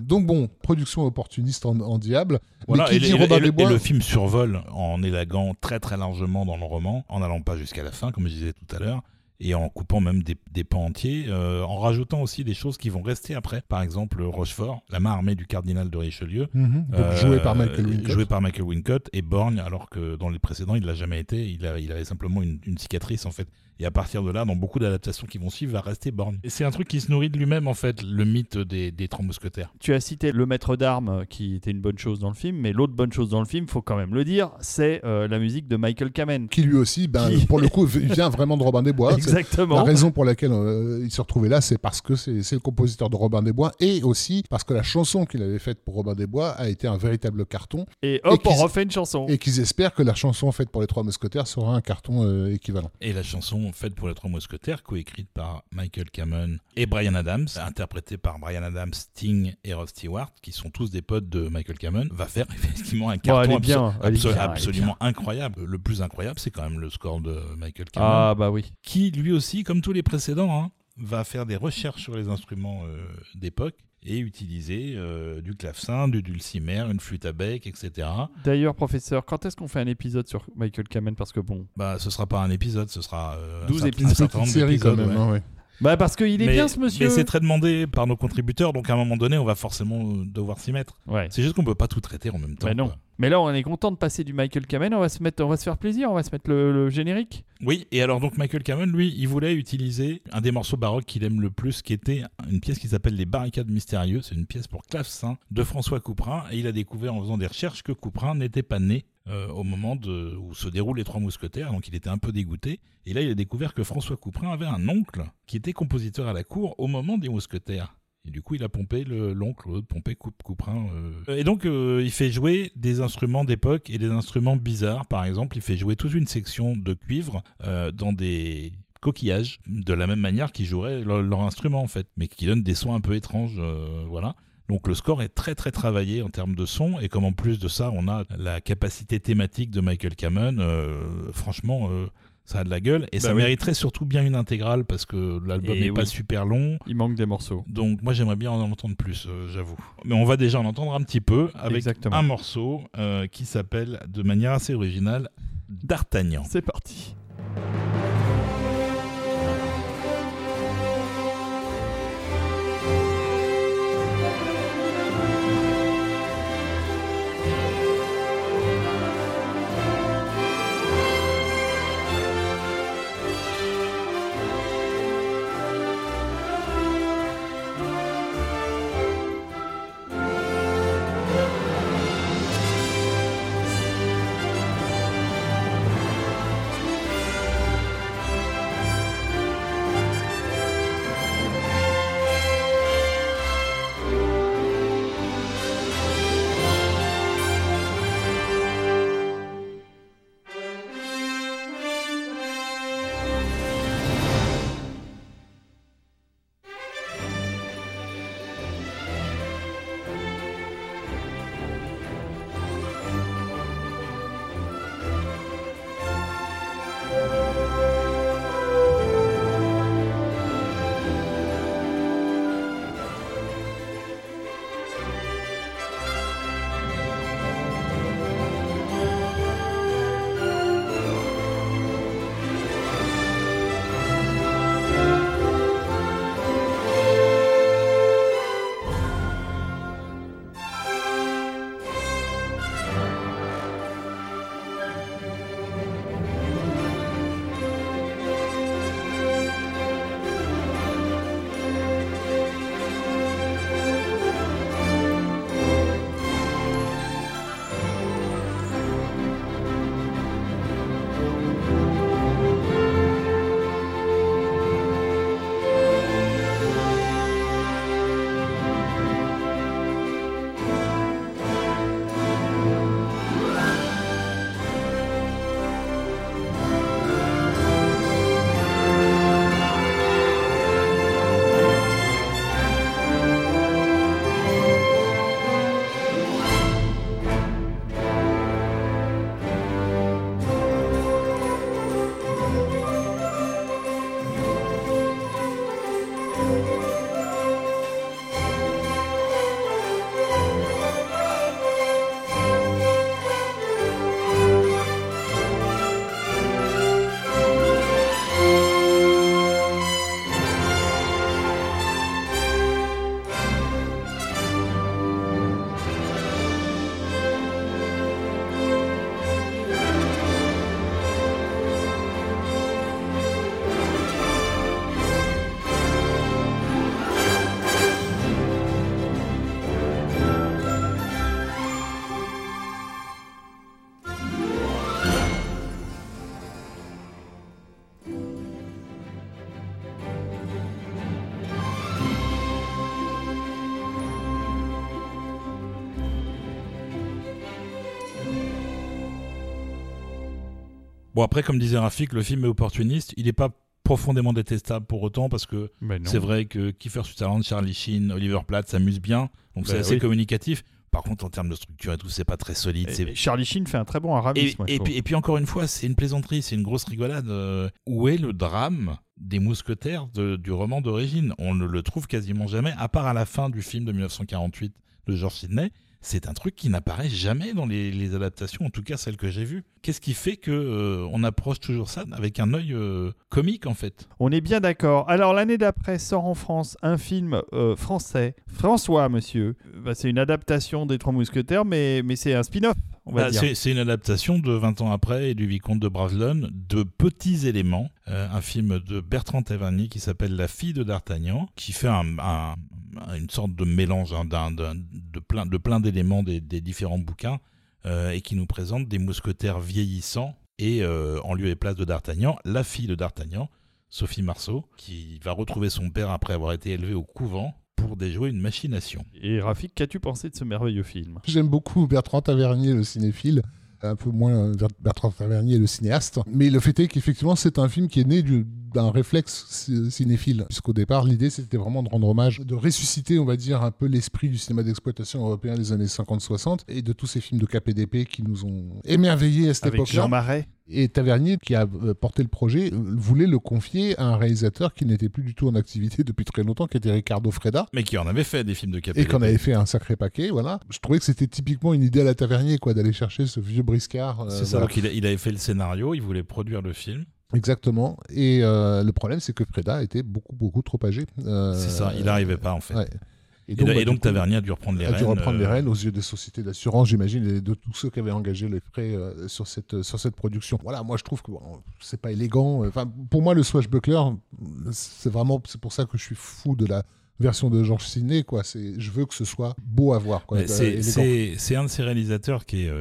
Donc bon, production opportuniste en, en diable. Voilà, mais qui et, dit et- Robin et des le, Bois et le film survole en élaguant très très largement dans le roman, en n'allant pas jusqu'à la fin, comme je disais tout à l'heure. et en coupant même des, des pans entiers, euh, en rajoutant aussi des choses qui vont rester après. Par exemple, Rochefort, la main armée du cardinal de Richelieu, Mhm. Euh, joué par Michael Wincott. joué par Michael Wincott, et Borgne, alors que dans les précédents, il l'a jamais été. Il, a- il avait simplement une, une cicatrice en fait. Et à partir de là, dans beaucoup d'adaptations qui vont suivre, va rester Borgne. Et c'est un truc qui se nourrit de lui-même en fait, le mythe des, des trois mousquetaires. Tu as cité le maître d'armes qui était une bonne chose dans le film, mais l'autre bonne chose dans le film, faut quand même le dire, c'est euh, la musique de Michael Kamen. Qui lui aussi, ben, Qui- pour le coup, vient vraiment de Robin des Bois. C'est- La Exactement. raison pour laquelle euh, il se retrouvait là, c'est parce que c'est c'est le compositeur de Robin des Bois et aussi parce que la chanson qu'il avait faite pour Robin des Bois a été un véritable carton Et hop, Et on refait une chanson. et qu'ils espèrent que la chanson faite pour les Trois Mousquetaires sera un carton euh, équivalent. Et la chanson faite pour les trois mousquetaires, coécrite par Michael Cameron et Brian Adams, interprétée par Brian Adams, Sting et Rod Stewart, qui sont tous des potes de Michael Cameron, va faire effectivement un carton bien, abso- abso- absolument incroyable. Le plus incroyable, c'est quand même le score de Michael Cameron, Ah bah oui. qui lui aussi, comme tous les précédents, hein, va faire des recherches sur les instruments euh, d'époque et utiliser euh, du clavecin, du dulcimer, une flûte à bec, etc. D'ailleurs, professeur, quand est-ce qu'on fait un épisode sur Michael Kamen? Parce que bon. Bah, ce sera pas un épisode, ce sera euh, un 12 certain- épisodes. un Une certain nombre série quand même. ouais. hein, ouais. Bah parce qu'il est mais, bien ce monsieur. mais c'est très demandé par nos contributeurs, donc à un moment donné, on va forcément devoir s'y mettre. Ouais. C'est juste qu'on peut pas tout traiter en même temps. Mais non. quoi. Mais là, on est content de passer du Michael Kamen. On va se mettre, on va se faire plaisir. On va se mettre le, générique. Oui, et alors donc Michael Cameron, lui, il voulait utiliser un des morceaux baroques qu'il aime le plus, qui était une pièce qui s'appelle Les Barricades Mystérieuses. C'est une pièce pour clavecin de François Couperin, et il a découvert en faisant des recherches que Couperin n'était pas né euh, au moment où se déroulent les Trois Mousquetaires, donc il était un peu dégoûté. Et là, il a découvert que François Couperin avait un oncle qui était compositeur à la cour au moment des Mousquetaires. Et du coup, il a pompé le- l'oncle, pompé Coupe, Couperin. euh. Et donc, euh, il fait jouer des instruments d'époque et des instruments bizarres. Par exemple, il fait jouer toute une section de cuivre euh, dans des coquillages, de la même manière qu'ils joueraient leur, instrument, en fait, mais qui donnent des sons un peu étranges. voilà. Donc le score est très très travaillé en termes de son et comme en plus de ça on a la capacité thématique de Michael euh, franchement ça a de la gueule et ça oui. mériterait surtout bien une intégrale parce que l'album n'est pas super long. Il manque des morceaux. Donc moi j'aimerais bien en entendre plus, euh, j'avoue. Mais on va déjà en entendre un petit peu avec Exactement. un morceau euh, qui s'appelle de manière assez originale D'Artagnan. C'est parti. Bon, après, comme disait Rafik, le film est opportuniste. Il n'est pas profondément détestable pour autant parce que c'est vrai que Kiefer Sutherland, Charlie Sheen, Oliver Platt s'amusent bien. Donc Bah c'est assez oui. communicatif. Par contre, en termes de structure et tout, c'est pas très solide. Et- Charlie Sheen fait un très bon Aramis. Et, moi, puis, et puis encore une fois, c'est une plaisanterie, c'est une grosse rigolade. Euh, où est le drame des mousquetaires de- du roman d'origine? On ne le trouve quasiment jamais, à part à la fin du film de 1948 de George Sidney. C'est un truc qui n'apparaît jamais dans les, les adaptations, en tout cas celles que j'ai vues. Qu'est-ce qui fait que euh, on approche toujours ça avec un œil euh, comique en fait? On est bien d'accord. Alors l'année d'après sort en France un film euh, français, François, monsieur. Bah, c'est une adaptation des Trois Mousquetaires, mais, mais c'est un spin-off, Bah, c'est, c'est une adaptation de 20 ans après et du Vicomte de Bragelonne de petits éléments. Euh, un film de Bertrand Tavernier qui s'appelle La fille de D'Artagnan, qui fait un- un- une sorte de mélange hein, d'un- d'un- de, plein, de plein d'éléments des, des différents bouquins euh, et qui nous présente des mousquetaires vieillissants et euh, en lieu et place de D'Artagnan, la fille de D'Artagnan, Sophie Marceau, qui va retrouver son père après avoir été élevée au couvent pour déjouer une machination. Et Rafik, qu'as-tu pensé de ce merveilleux film? J'aime beaucoup Bertrand Tavernier, le cinéphile. Un peu moins Ber- Bertrand Tavernier, le cinéaste. Mais le fait est qu'effectivement, c'est un film qui est né du- d'un réflexe ci- cinéphile. Puisqu'au départ, l'idée, c'était vraiment de rendre hommage, de ressusciter, on va dire, un peu l'esprit du cinéma d'exploitation européen des années 50-60 et de tous ces films de KPDP qui nous ont émerveillés à cette époque-là. Jean Marais Et Tavernier, qui a euh, porté le projet, euh, voulait le confier à un réalisateur qui n'était plus du tout en activité depuis très longtemps, qui était Ricardo Freda. Mais qui en avait fait des films de Et KPDP. qu'on avait fait un sacré paquet, voilà. Je trouvais que c'était typiquement une idée à la Tavernier, quoi, d'aller chercher ce vieux briscard. euh, C'est ça, voilà. donc il, a- il avait fait le scénario, il voulait produire le film. Exactement. Et euh, le problème, c'est que Freda était beaucoup, beaucoup trop âgé. Euh, C'est ça, il n'arrivait pas en fait. ouais. Et, donc, bah, et donc coup, Tavernier a dû reprendre les a rênes. dû reprendre les euh, rênes aux yeux des sociétés d'assurance, j'imagine, et de tous ceux qui avaient engagé les frais euh, sur, cette, sur cette production. Voilà, moi je trouve que bon, c'est pas élégant. Enfin, pour moi, le Swashbuckler, c'est vraiment, c'est pour ça que je suis fou de la version de Georges Sidney, quoi. C'est, je veux que ce soit beau à voir, quoi. C'est c'est- c'est un de ces réalisateurs qui est,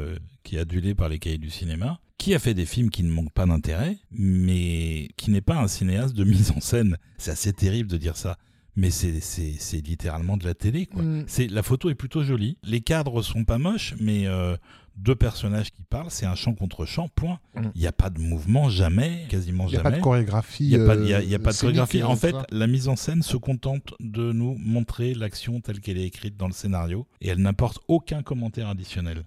qui est adulé par les cahiers du cinéma, qui a fait des films qui ne manquent pas d'intérêt, mais qui n'est pas un cinéaste de mise en scène. C'est assez terrible de dire ça. Mais c'est- littéralement de la télé, quoi. Mm. La photo est plutôt jolie. Les cadres sont pas moches, mais euh, deux personnages qui parlent, c'est un champ contre champ. Point. Mm. Il n'y a pas de mouvement jamais, quasiment Il n'y a jamais. pas de chorégraphie. Il n'y a, pas- euh, a- a de scénique, chorégraphie. En fait, ça. la mise en scène se contente de nous montrer l'action telle qu'elle est écrite dans le scénario et elle n'apporte aucun commentaire additionnel.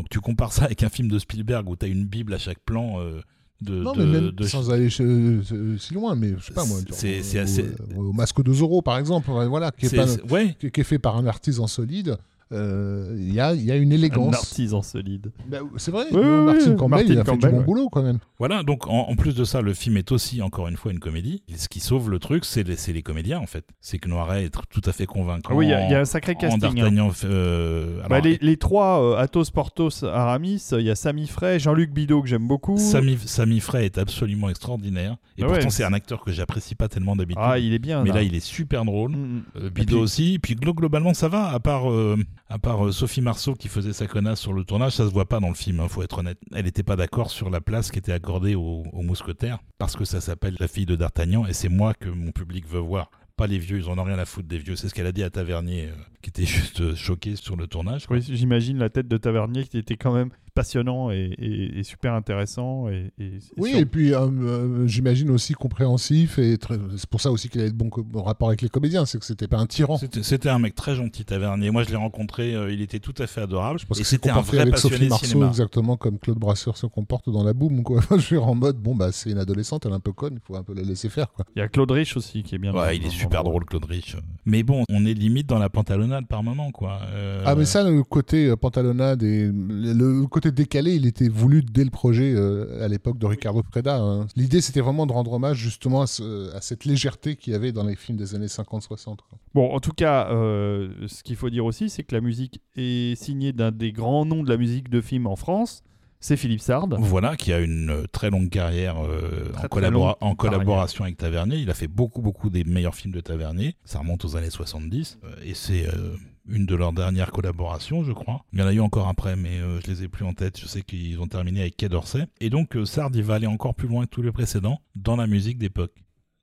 Donc tu compares ça avec un film de Spielberg où tu as une Bible à chaque plan euh, de, Non, de- mais même de- sans aller euh, si loin, mais je sais pas moi. C'est- au- c'est assez- Au, au masque de Zorro, par exemple, voilà, qui est, pas- ouais, qui est fait par un artisan solide. Euh, Il y, a, il y a une Un élégance. artisan solide. Bah, c'est vrai, Oui, oui, Martin oui, Campbell, Martin il a fait Campbell, du bon ouais. boulot quand même. voilà. Donc en, en plus de ça, le film est aussi encore une fois une comédie. Et ce qui sauve le truc, c'est les, c'est les comédiens en fait. C'est que Noiret est tout à fait convaincant. Ah oui, il y, a- il y a un sacré en casting. hein. Euh, Bah, les, les trois, euh, Athos, Porthos, Aramis, il y a Sami Frey, Jean-Luc Bidot que j'aime beaucoup. Sami, Sami Frey est absolument extraordinaire. Et Ah pourtant, ouais. c'est un acteur que j'apprécie pas tellement d'habitude. Ah, il est bien. mais là, il est super drôle. Mm, mm. Euh, Bidot puis- aussi. Puis glo- globalement, ça va. À part, euh, à part euh, Sophie Marceau qui faisait sa connasse sur le tournage, ça se voit pas dans le film, hein, faut être honnête. Elle n'était pas d'accord sur la place qui était accordée aux, mousquetaires parce que ça s'appelle La fille de D'Artagnan et c'est moi que mon public veut voir. Pas les vieux, ils en ont rien à foutre des vieux. C'est ce qu'elle a dit à Tavernier, euh, qui était juste euh, choqué sur le tournage. Oui, j'imagine la tête de Tavernier qui était quand même passionnant et, et- et super intéressant. Et, et- et Oui, sur- et puis euh, euh, j'imagine aussi compréhensif. et très- C'est pour ça aussi qu'il avait de bons bons rapports avec les comédiens, c'est que c'était pas un tyran. C'était un mec très gentil, Tavernier. Moi, je l'ai rencontré, euh, il était tout à fait adorable. Je pense et que c'est c'était un vrai avec passionné Sophie de Marceau cinéma. exactement comme Claude Brasseur se comporte dans la boum quoi. je suis en mode bon bah c'est une adolescente, elle est un peu conne, il faut un peu la laisser faire quoi. Il y a Claude Rich aussi qui est bien. Ouais, il est super drôle, Claude Rich. Mais bon, on est limite dans la pantalonnade par moment, quoi. Euh, Ah mais ça le côté pantalonnade et le, le décalé, il était voulu dès le projet euh, à l'époque de Ricardo Preda. hein. L'idée c'était vraiment de rendre hommage justement à, ce- à cette légèreté qu'il y avait dans les films des années 50-60. quoi. Bon, en tout cas, euh, ce qu'il faut dire aussi, c'est que la musique est signée d'un des grands noms de la musique de film en France. C'est Philippe Sard. Voilà, qui a une euh, très longue carrière euh, Très, en, très collabora- longue en collaboration avec Tavernier. Il a fait beaucoup, beaucoup des meilleurs films de Tavernier. Ça remonte aux années 70. euh, et c'est euh, une de leurs dernières collaborations, je crois. Il y en a eu encore après, mais euh, je les ai plus en tête. Je sais qu'ils ont terminé avec Quai d'Orsay. Et donc, euh, Sard, il va aller encore plus loin que tous les précédents dans la musique d'époque.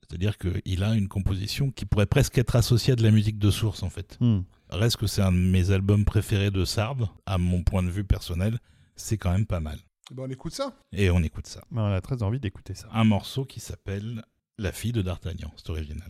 C'est-à-dire qu'il a une composition qui pourrait presque être associée à de la musique de source, en fait. Hmm. Reste que c'est un de mes albums préférés de Sard, à mon point de vue personnel. C'est quand même pas mal. Bon, on écoute ça. Et on écoute ça. Mais on a très envie d'écouter ça. Un morceau qui s'appelle La fille de D'Artagnan. C'est original.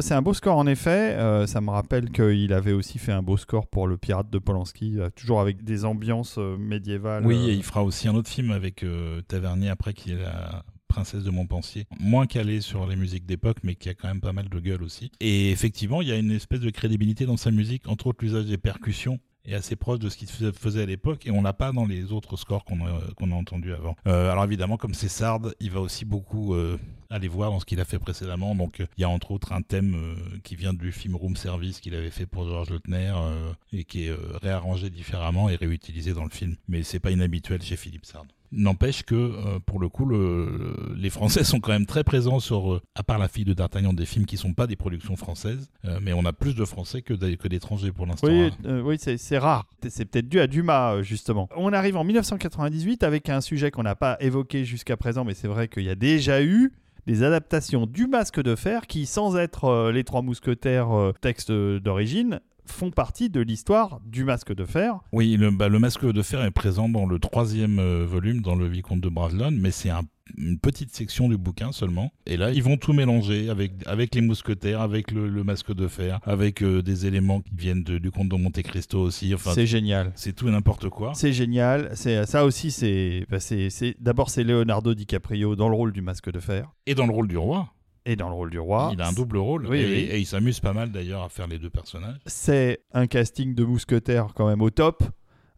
Ouais, c'est un beau score en effet. Euh, ça me rappelle qu'il avait aussi fait un beau score pour le Pirate de Polanski, euh, toujours avec des ambiances euh, médiévales. Oui, et il fera aussi un autre film avec Tavernier après qui est la princesse de Montpensier. Moins calé sur les musiques d'époque, mais qui a quand même pas mal de gueule aussi. Et effectivement, il y a une espèce de crédibilité dans sa musique, entre autres l'usage des percussions est assez proche de ce qu'il fais- faisait à l'époque et on l'a pas dans les autres scores qu'on a, entendus avant. Euh, alors évidemment, comme c'est Sard, il va aussi beaucoup euh, aller voir dans ce qu'il a fait précédemment. Donc euh, il y a entre autres un thème qui vient du film Room Service qu'il avait fait pour George Lautner et qui est réarrangé différemment et réutilisé dans le film. Mais c'est pas inhabituel chez Philippe Sard. N'empêche que, euh, pour le coup, le- les Français sont quand même très présents sur, euh, à part la fille de D'Artagnan, des films qui sont pas des productions françaises, euh, mais on a plus de Français que d'étrangers pour l'instant. Oui, hein. oui c'est rare. C'est peut-être dû à Dumas, justement. On arrive en 1998 avec un sujet qu'on n'a pas évoqué jusqu'à présent, mais c'est vrai qu'il y a déjà eu des adaptations du Masque de Fer qui, sans être euh, les Trois Mousquetaires euh, texte d'origine, font partie de l'histoire du Masque de Fer. Oui, le, bah, le masque de fer est présent dans le troisième euh, volume, dans le Vicomte de Bragelonne, mais c'est un- une petite section du bouquin seulement. Et là, ils vont tout mélanger avec, avec les mousquetaires, avec le, le masque de fer, avec euh, des éléments qui viennent de- du comte de Monte Cristo aussi. Enfin, c'est génial. c'est tout et n'importe quoi. C'est génial. C'est ça aussi. C'est bah, c'est- c'est- d'abord c'est Leonardo DiCaprio dans le rôle du Masque de Fer Et dans le rôle du roi, et dans le rôle du roi. il a un double rôle. Oui, et, oui. et il s'amuse pas mal d'ailleurs à faire les deux personnages. C'est un casting de mousquetaires quand même au top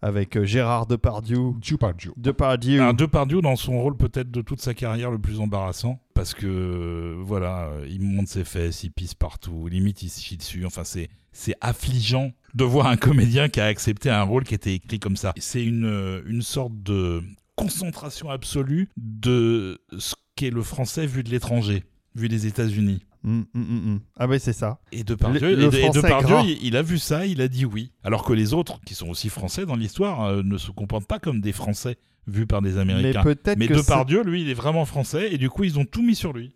avec euh, Gérard Depardieu. Dieu par Dieu. Depardieu. Un Depardieu dans son rôle peut-être de toute sa carrière le plus embarrassant parce que euh, voilà, il monte ses fesses, il pisse partout, limite il se chie dessus. Enfin c'est c'est affligeant de voir un comédien qui a accepté un rôle qui était écrit comme ça. C'est une euh, une sorte de concentration absolue de ce qu'est le français vu de l'étranger, vu des États-Unis. Mm, mm, mm. Ah ouais, c'est ça. Et Depardieu, Le- le et et Depardieu, il, il a vu ça, il a dit oui. Alors que les autres, qui sont aussi français dans l'histoire, euh, ne se comportent pas comme des Français vus par des Mais Américains. peut-être Mais que, Depardieu, lui, il est vraiment français et du coup, ils ont tout mis sur lui.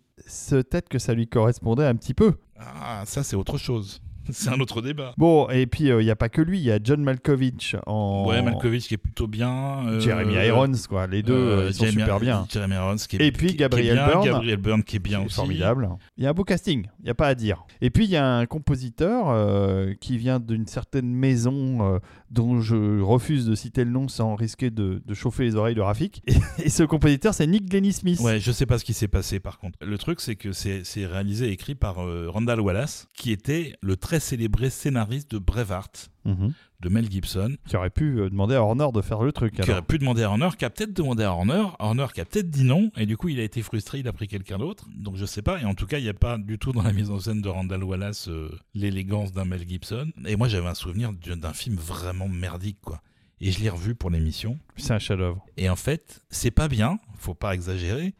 peut-être que ça lui correspondait un petit peu. Ah, ça, c'est autre chose. C'est un autre débat. Bon, et puis il n'y a pas que lui, il y a John Malkovich en. Ouais, Malkovich qui est plutôt bien. euh, Jeremy Irons, quoi. Les deux, euh, ils sont Jeremy- super bien. Jeremy Irons qui est Et puis Gabriel Byrne. Gabriel Byrne qui est bien aussi. formidable. Il y a un beau casting, il n'y a pas à dire. Et puis il y a un compositeur euh, qui vient d'une certaine maison euh, dont je refuse de citer le nom sans risquer de, de chauffer les oreilles de Rafik. Et, ce compositeur, c'est Nick Glennie Smith. Ouais, je sais pas ce qui s'est passé par contre. Le truc, c'est que c'est c'est réalisé et écrit par euh, Randall Wallace, qui était le très célébré scénariste de Braveheart Mhm. de Mel Gibson, Qui aurait pu euh, demander à Horner de faire le truc. qui alors. aurait pu demander à Horner, qui a peut-être demandé à Horner, Horner qui a peut-être dit non, et du coup il a été frustré, il a pris quelqu'un d'autre. Donc je sais pas, et en tout cas il n'y a pas du tout dans la mise en scène de Randall Wallace euh, l'élégance d'un Mel Gibson. Et moi j'avais un souvenir d'un d'un film vraiment merdique quoi. Et je l'ai revu pour l'émission. C'est un chef-d'œuvre. Et en fait, c'est pas bien, faut pas exagérer,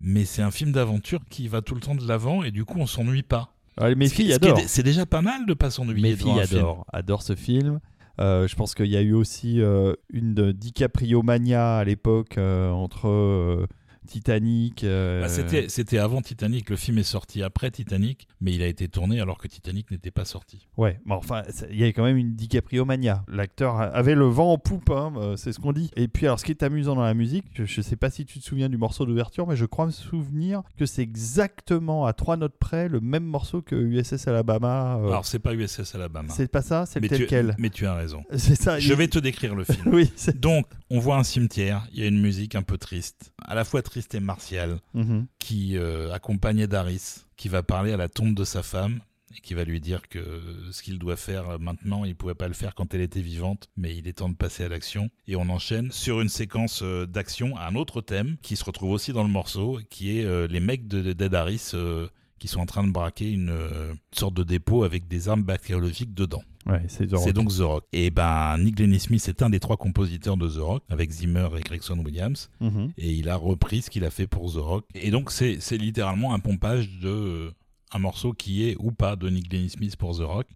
mais c'est un film d'aventure qui va tout le temps de l'avant et du coup on s'ennuie pas. Ouais, mes filles adorent. C'est déjà pas mal de pas s'ennuyer. Mes filles adorent, adorent ce film. Euh, je pense qu'il y a eu aussi euh, une DiCaprio mania à l'époque euh, entre Titanic. euh, Bah, C'était c'était avant Titanic, le film est sorti après Titanic, mais il a été tourné alors que Titanic n'était pas sorti. Ouais, mais enfin, il y avait quand même une DiCaprio mania. L'acteur avait le vent en poupe, hein, euh, c'est ce qu'on dit. Et puis, alors, ce qui est amusant dans la musique, je, je sais pas si tu te souviens du morceau d'ouverture, mais je crois me souvenir que c'est exactement à trois notes près le même morceau que USS Alabama. euh, Alors c'est pas USS Alabama. c'est pas ça, c'est tel tu, quel. mais tu as raison. C'est ça. Je il- vais te décrire le film. Oui. Donc, on voit un cimetière, il y a une musique un peu triste, à la fois triste et martiale, Mhm. qui euh, accompagne Daris, qui va parler à la tombe de sa femme et qui va lui dire que ce qu'il doit faire maintenant, il pouvait pas le faire quand elle était vivante, mais il est temps de passer à l'action. Et on enchaîne sur une séquence euh, d'action, un autre thème qui se retrouve aussi dans le morceau, qui est euh, les mecs de, de Daris euh, qui sont en train de braquer une euh, sorte de dépôt avec des armes bactériologiques dedans. Ouais, c'est donc The Rock. Et ben Nick Glennie Smith est un des trois compositeurs de The Rock, avec Zimmer et Gregson Williams Mhm. et il a repris ce qu'il a fait pour The Rock. Et donc c'est littéralement un pompage de euh, un morceau qui est ou pas de Nick Glennie Smith pour The Rock,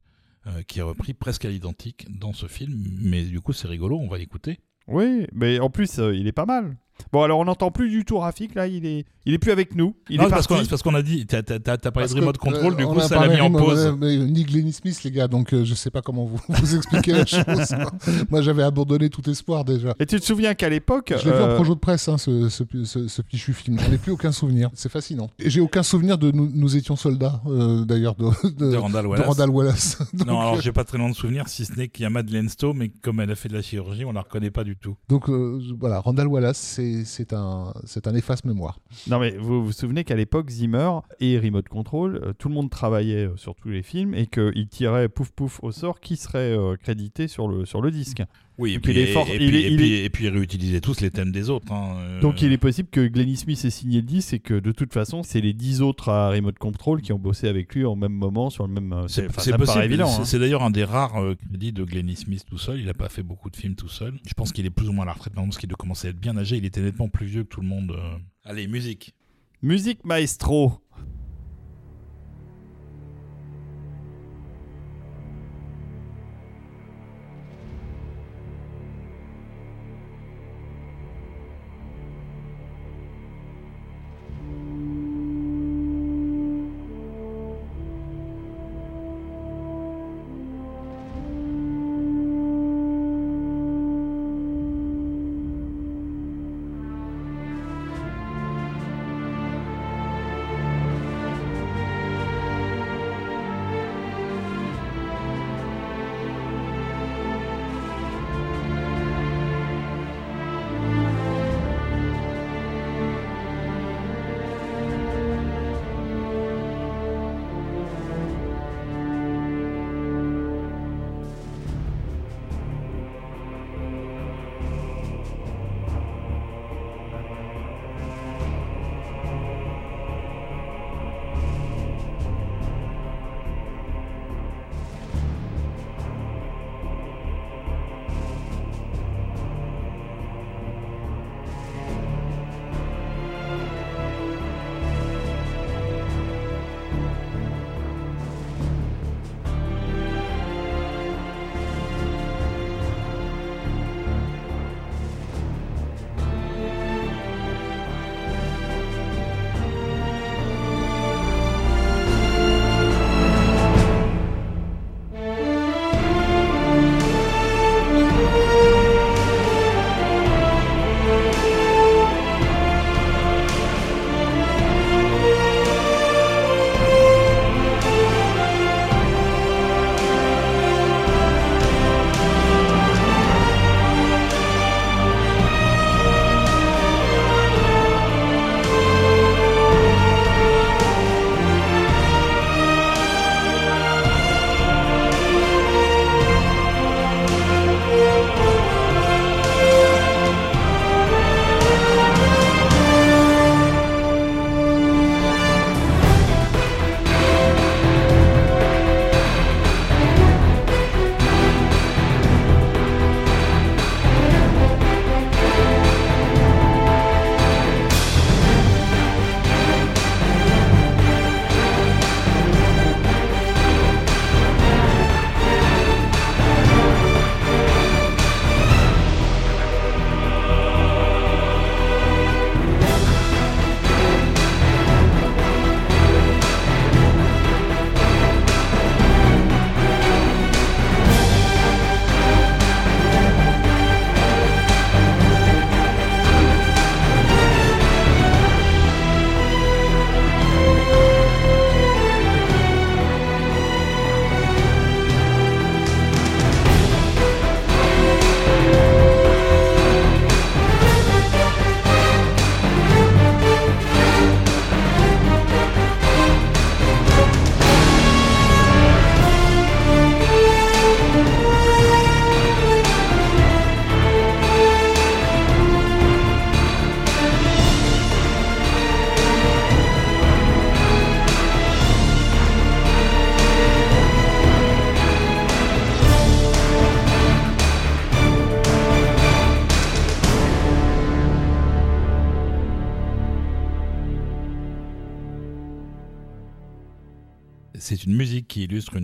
euh, qui est repris presque à l'identique dans ce film. Mais du coup c'est rigolo, on va l'écouter. Oui, mais en plus, il est pas mal. Bon, alors on n'entend plus du tout Rafik, là, il est, il est plus avec nous. Il Non, est parce qu'on c'est parce qu'on a dit, t'as t'as- t'as- parlé de remote control, euh, du coup ça l'a mis en pause. euh, mais Nick Glennie Smith, les gars, donc euh, je sais pas comment vous vous expliquer la chose. Moi, j'avais abandonné tout espoir déjà. Et tu te souviens qu'à l'époque. Je l'ai vu euh, en projet de presse, hein, ce, ce, ce, ce fichu film. J'en ai plus aucun souvenir. C'est fascinant. Et j'ai aucun souvenir de nous, nous étions soldats, euh, d'ailleurs, de, de, de Randall de Wallace. Randall Wallace. Donc, non, alors euh, j'ai pas très loin de souvenir, si ce n'est qu'il y a Madeleine Stowe, mais comme elle a fait de la chirurgie, on la reconnaît pas du tout. donc, euh, voilà, Randall Wallace, c'est c'est un, un efface-mémoire. Non, mais vous vous souvenez qu'à l'époque, Zimmer et Remote Control, euh, tout le monde travaillait euh, sur tous les films et qu'ils tiraient pouf pouf au sort qui serait euh, crédité sur le disque. Oui, et Donc puis, il est et- fort- et il puis- est- et il puis- est- et puis ils réutilisaient tous les thèmes des autres. hein, euh, Donc il est possible que Glennie Smith ait signé le disque et que de toute façon, c'est les dix autres à Remote Control qui ont bossé avec lui en même moment sur le même. euh, C'est possible. évident. C'est- hein. C'est d'ailleurs un des rares euh, crédits de Glennie Smith tout seul. Il n'a pas fait beaucoup de films tout seul. Je pense qu'il est plus ou moins à la retraite maintenant parce qu'il doit commencer à être bien âgé. Il était nettement plus vieux que tout le monde. euh. Allez, musique. Musique maestro.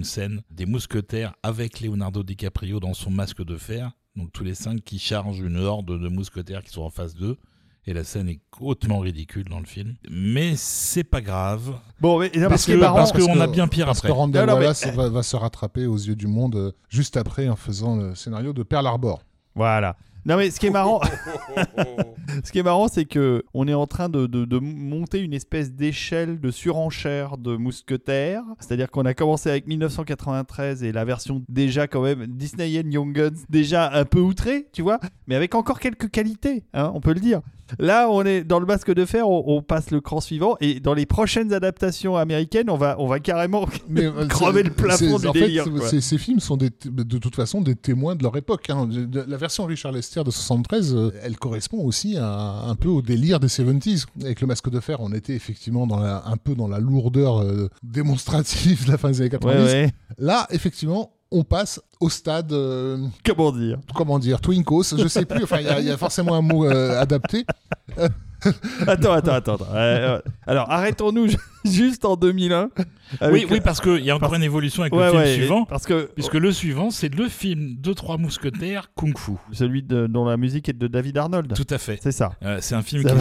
Scène des mousquetaires avec Leonardo DiCaprio dans son masque de fer. Donc tous les cinq qui chargent une horde de mousquetaires qui sont en face d'eux. Et la scène est hautement ridicule dans le film. Mais c'est pas grave. Bon, mais, non, Parce que- marrant, parce qu'on a bien pire parce après. que Randall Non, non, mais- Wallace va, va se rattraper aux yeux du monde euh, juste après en faisant le scénario de Pearl Harbor. Voilà. Non mais ce qui est marrant, ce qui est marrant, c'est que on est en train de, de- de monter une espèce d'échelle de surenchère de mousquetaires. C'est-à-dire qu'on a commencé avec 1993 et la version déjà quand même Disneyen Young Guns, déjà un peu outrée, tu vois, mais avec encore quelques qualités, hein, on peut le dire. Là, on est dans le masque de fer, on, on passe le cran suivant et dans les prochaines adaptations américaines, on va, on va carrément Mais, euh, crever le plafond du en fait, délire. c'est- quoi. ces, films sont des, de toute façon des témoins de leur époque. hein. La version Richard Lester de 73, euh, elle correspond aussi à, un peu au délire des 70s. Avec le masque de fer, on était effectivement dans la- un peu dans la lourdeur euh, démonstrative de la fin des années 90. Ouais, ouais. Là, effectivement, on passe au stade, euh, Comment dire? comment dire, twinkos, je sais plus. Enfin, il y a- il y, a forcément un mot euh, adapté. Attends, attends, attends. Euh, alors, arrêtons-nous ju- juste en 2001. Oui, oui, parce qu'il y a encore parce- une évolution avec Ouais, le film ouais, suivant. Parce que Puisque le suivant, c'est le film de trois mousquetaires Kung Fu. celui de- dont la musique est de David Arnold. Tout à fait. C'est ça. Euh, c'est un film qui, est-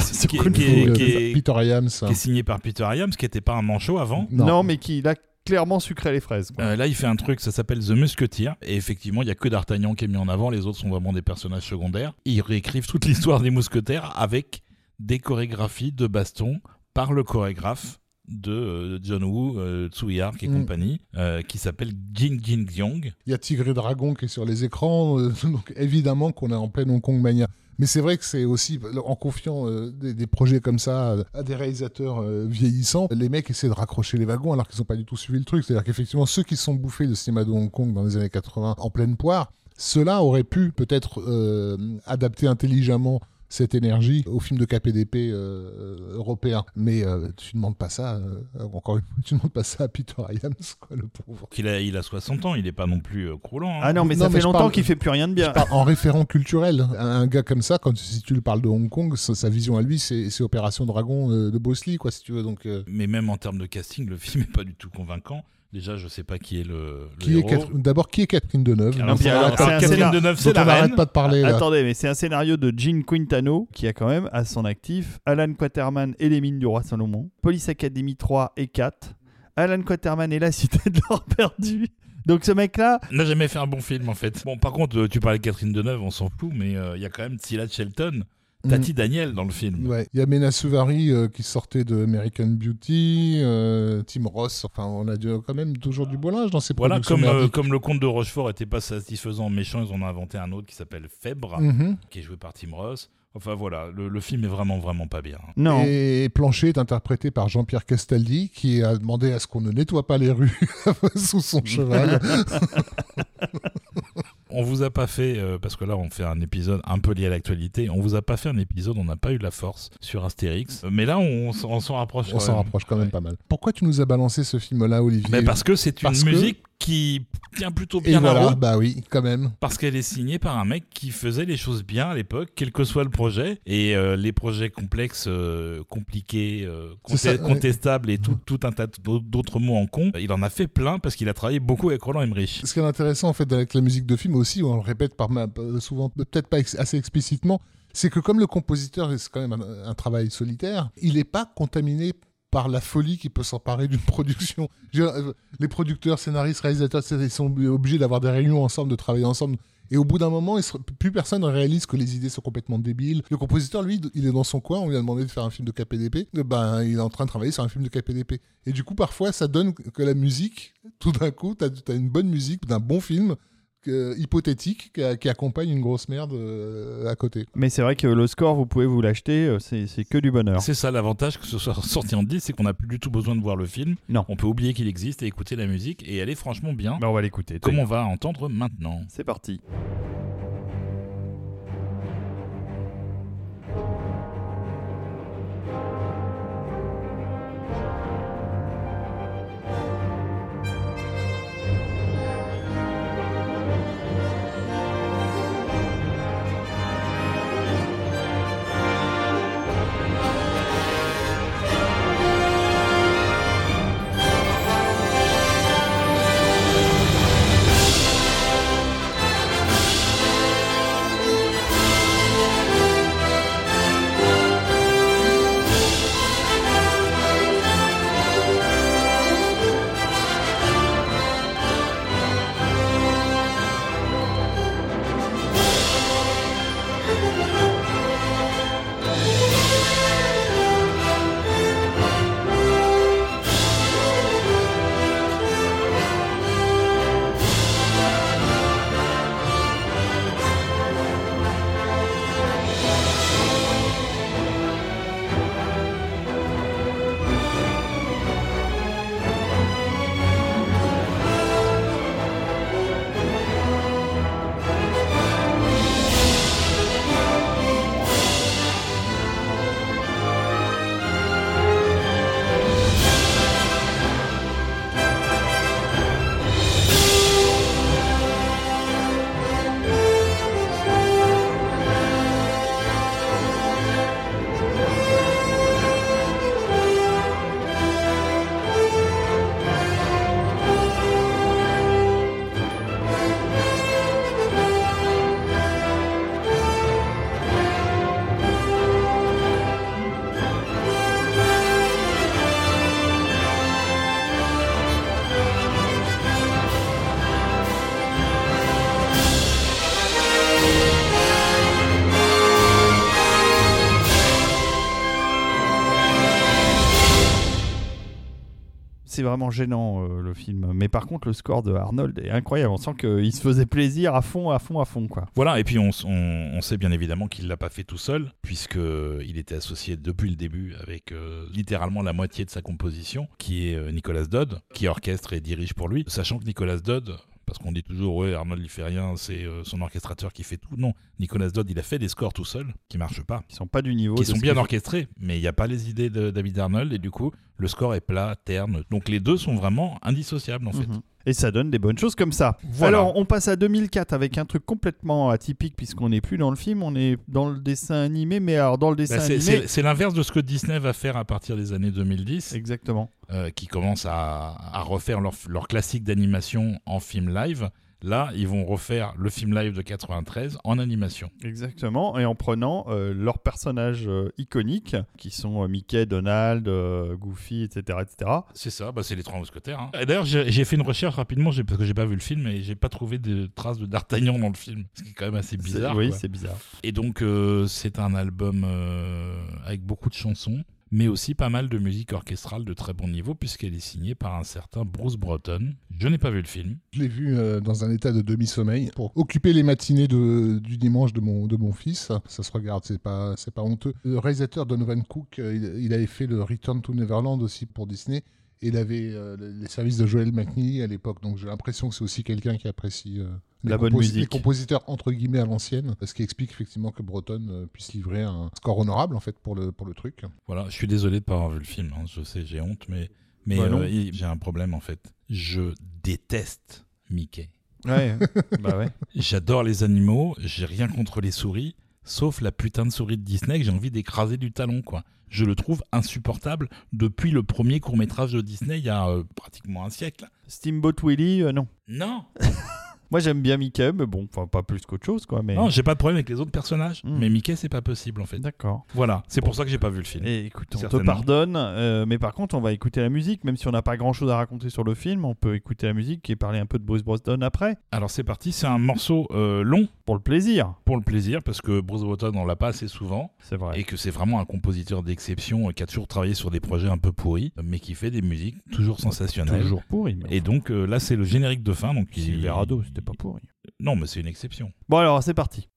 signé par Peter Iams, qui n'était pas un manchot avant. Non, mais qui a clairement sucré les fraises. Euh, là, il fait un truc, ça s'appelle The Musketeer. Et effectivement, il y a que D'Artagnan qui est mis en avant. Les autres sont vraiment des personnages secondaires. Ils réécrivent toute l'histoire des mousquetaires avec des chorégraphies de baston par le chorégraphe de euh, John Woo, euh, Tsui Hark et Mm. compagnie, euh, qui s'appelle Jin Jin Xiong. Il y a Tigre et Dragon qui est sur les écrans, euh, donc évidemment qu'on est en pleine Hong Kong mania. Mais c'est vrai que c'est aussi, en confiant euh, des, des projets comme ça à des réalisateurs euh, vieillissants, les mecs essaient de raccrocher les wagons alors qu'ils n'ont pas du tout suivi le truc. C'est-à-dire qu'effectivement, ceux qui sont bouffés le cinéma de Hong Kong dans les années 80 en pleine poire, ceux-là auraient pu peut-être euh, adapter intelligemment cette énergie au film de KPDP euh, européen. Mais euh, tu demandes pas ça, euh, encore une fois, tu demandes pas ça à Peter Iams, quoi, le pauvre. Il a, il a 60 ans, il n'est pas non plus euh, croulant. hein. Ah non, mais Non, ça mais fait longtemps parle- qu'il fait plus rien de bien. Pas en référent culturel. Un, un gars comme ça, quand si tu lui parles de Hong Kong, sa, sa vision à lui, c'est c'est Opération Dragon euh, de Bruce Lee, quoi, si tu veux. Donc, euh, Mais même en termes de casting, le film n'est pas du tout convaincant. Déjà, je sais pas qui est le, le qui est héros. Catherine- D'abord, qui est Catherine Deneuve? Non, c'est un Catherine Deneuve, c'est la on reine. pas de parler. là. Attendez, mais c'est un scénario de Gene Quintano qui a quand même à son actif Alan Quaterman et les mines du roi Salomon, Police Academy 3 et 4, Alan Quaterman et la cité de l'or perdu. Donc ce mec-là, n'a jamais fait un bon film en fait. Bon, par contre, euh, tu parlais de Catherine Deneuve, on s'en fout, mais euh, il y a quand même Sylla Shelton, Tati Daniel dans le film. Mm. Ouais. Il y a Mena Suvari euh, qui sortait de American Beauty, euh, Tim Ross. Enfin, on a quand même toujours du beau linge dans ces Voilà, productions comme, euh, comme le conte de Rochefort était pas satisfaisant méchant, ils en ont inventé un autre qui s'appelle Fèbre, Mhm. qui est joué par Tim Ross. Enfin voilà, le, le film est vraiment vraiment pas bien. non. Et Plancher est interprété par Jean-Pierre Castaldi, qui a demandé à ce qu'on ne nettoie pas les rues sous son cheval. On vous a pas fait, euh, parce que là on fait un épisode un peu lié à l'actualité, on vous a pas fait un épisode, on n'a pas eu la force sur Astérix. Euh, Mais là on, s'en rapproche. On s'en rapproche quand même pas mal. Pourquoi tu nous as balancé ce film-là, Olivier? Mais parce que c'est une Parce que- musique qui tient plutôt Et bien la voilà, route. bah oui, quand même. Parce qu'elle est signée par un mec qui faisait les choses bien à l'époque, quel que soit le projet. Et euh, les projets complexes, euh, compliqués, euh, ça, ouais. contestables et tout, tout un tas d'au- d'autres mots en con, il en a fait plein parce qu'il a travaillé beaucoup avec Roland Emmerich. Ce qui est intéressant en fait avec la musique de film aussi, on le répète par souvent, peut-être pas ex- assez explicitement, c'est que comme le compositeur, c'est quand même un, un travail solitaire, il n'est pas contaminé par la folie qui peut s'emparer d'une production. Euh, les producteurs, scénaristes, réalisateurs, ils sont obligés d'avoir des réunions ensemble, de travailler ensemble. Et au bout d'un moment, plus personne ne réalise que les idées sont complètement débiles. Le compositeur, lui, il est dans son coin, on lui a demandé de faire un film de KPDP. Eh Ben, il est en train de travailler sur un film de KPDP. Et du coup, parfois, ça donne que la musique, tout d'un coup, tu as, une bonne musique d'un bon film que- hypothétique qui, qui accompagne une grosse merde euh, à côté. Mais c'est vrai que le score, vous pouvez vous l'acheter, euh, c'est que du bonheur. C'est ça l'avantage que ce soit sorti en 10, c'est qu'on n'a plus du tout besoin de voir le film. Non. On peut oublier qu'il existe et écouter la musique. Et elle est franchement bien, Bah, on va l'écouter. comme on va entendre maintenant. C'est parti. Gênant euh, le film. Mais par contre, le score de Arnold est incroyable. On sent qu'il se faisait plaisir à fond, à fond, à fond, quoi. Voilà, et puis on, sait bien évidemment qu'il l'a pas fait tout seul, puisque il était associé depuis le début avec euh, littéralement la moitié de sa composition, qui est euh, Nicolas Dodd, qui orchestre et dirige pour lui, sachant que Nicolas Dodd parce qu'on dit toujours, ouais, Arnold il fait rien, c'est euh, son orchestrateur qui fait tout. Non, Nicolas Dodd, il a fait des scores tout seul, qui marchent pas, Qui sont pas du niveau. qui sont bien orchestrés, mais il n'y a pas les idées de David Arnold, et du coup, le score est plat, terne. Donc les deux sont vraiment indissociables, en fait. Mhm. Et ça donne des bonnes choses comme ça. Voilà. Alors, on passe à 2004 avec un truc complètement atypique puisqu'on n'est plus dans le film, on est dans le dessin animé, mais alors dans le dessin Bah, c'est- animé. c'est l'inverse de ce que Disney va faire à partir des années 2010. Exactement. Euh, qui commencent à, à refaire leur, leur classique d'animation en film live. Là, ils vont refaire le film live de 93 en animation. Exactement, et en prenant euh, leurs personnages euh, iconiques, qui sont euh, Mickey, Donald, Goofy, etc. etc. C'est ça, bah, c'est les trois mousquetaires. hein. Et D'ailleurs, j'ai fait une recherche rapidement parce que j'ai pas vu le film et j'ai pas trouvé de traces de D'Artagnan dans le film, ce qui est quand même assez bizarre. Oui, c'est bizarre. Et donc, c'est un album avec beaucoup de chansons, mais aussi pas mal de musique orchestrale de très bon niveau, puisqu'elle est signée par un certain Bruce Broughton. Je n'ai pas vu le film. Je l'ai vu euh, dans un état de demi-sommeil pour occuper les matinées du dimanche de mon, de mon fils. Ça se regarde, c'est pas, c'est pas honteux. Le réalisateur Donovan Cook, euh, il, il avait fait le Return to Neverland aussi pour Disney. Et il avait euh, les services de Joel McNeely à l'époque, donc j'ai l'impression que c'est aussi quelqu'un qui apprécie euh, les, La bonne musique. les compositeurs entre guillemets à l'ancienne, ce qui explique effectivement que Breton euh, puisse livrer un score honorable en fait pour le, pour le truc. Voilà, je suis désolé de pas avoir vu le film. hein. Je sais, j'ai honte, mais, mais Bah euh, j'ai un problème en fait. Je déteste Mickey. Ouais, bah ouais. J'adore les animaux, j'ai rien contre les souris, sauf la putain de souris de Disney que j'ai envie d'écraser du talon, quoi. Je le trouve insupportable depuis le premier court métrage de Disney il y a euh, pratiquement un siècle. Steamboat Willie, euh, non. Non, Moi j'aime bien Mickey, mais bon, enfin pas plus qu'autre chose, quoi. Mais... non, j'ai pas de problème avec les autres personnages, Hmm. mais Mickey c'est pas possible en fait. D'accord. Voilà, c'est pour ça que j'ai pas vu le film. Et écoute, on te pardonne, euh, mais par contre, on va écouter la musique, même si on n'a pas grand chose à raconter sur le film, on peut écouter la musique et parler un peu de Bruce Boston après, Alors c'est parti, c'est un morceau euh, long pour le plaisir. pour le plaisir parce que Bruce Broughton on l'a pas assez souvent. C'est vrai. et que c'est vraiment un compositeur d'exception euh, qui a toujours travaillé sur des projets un peu pourris, mais qui fait des musiques toujours sensationnelles. Toujours pourri. Mais Et donc euh, là, c'est le générique de fin. Donc il- Silverado, c'était pas pourri. Non, mais c'est une exception. Bon alors, c'est parti.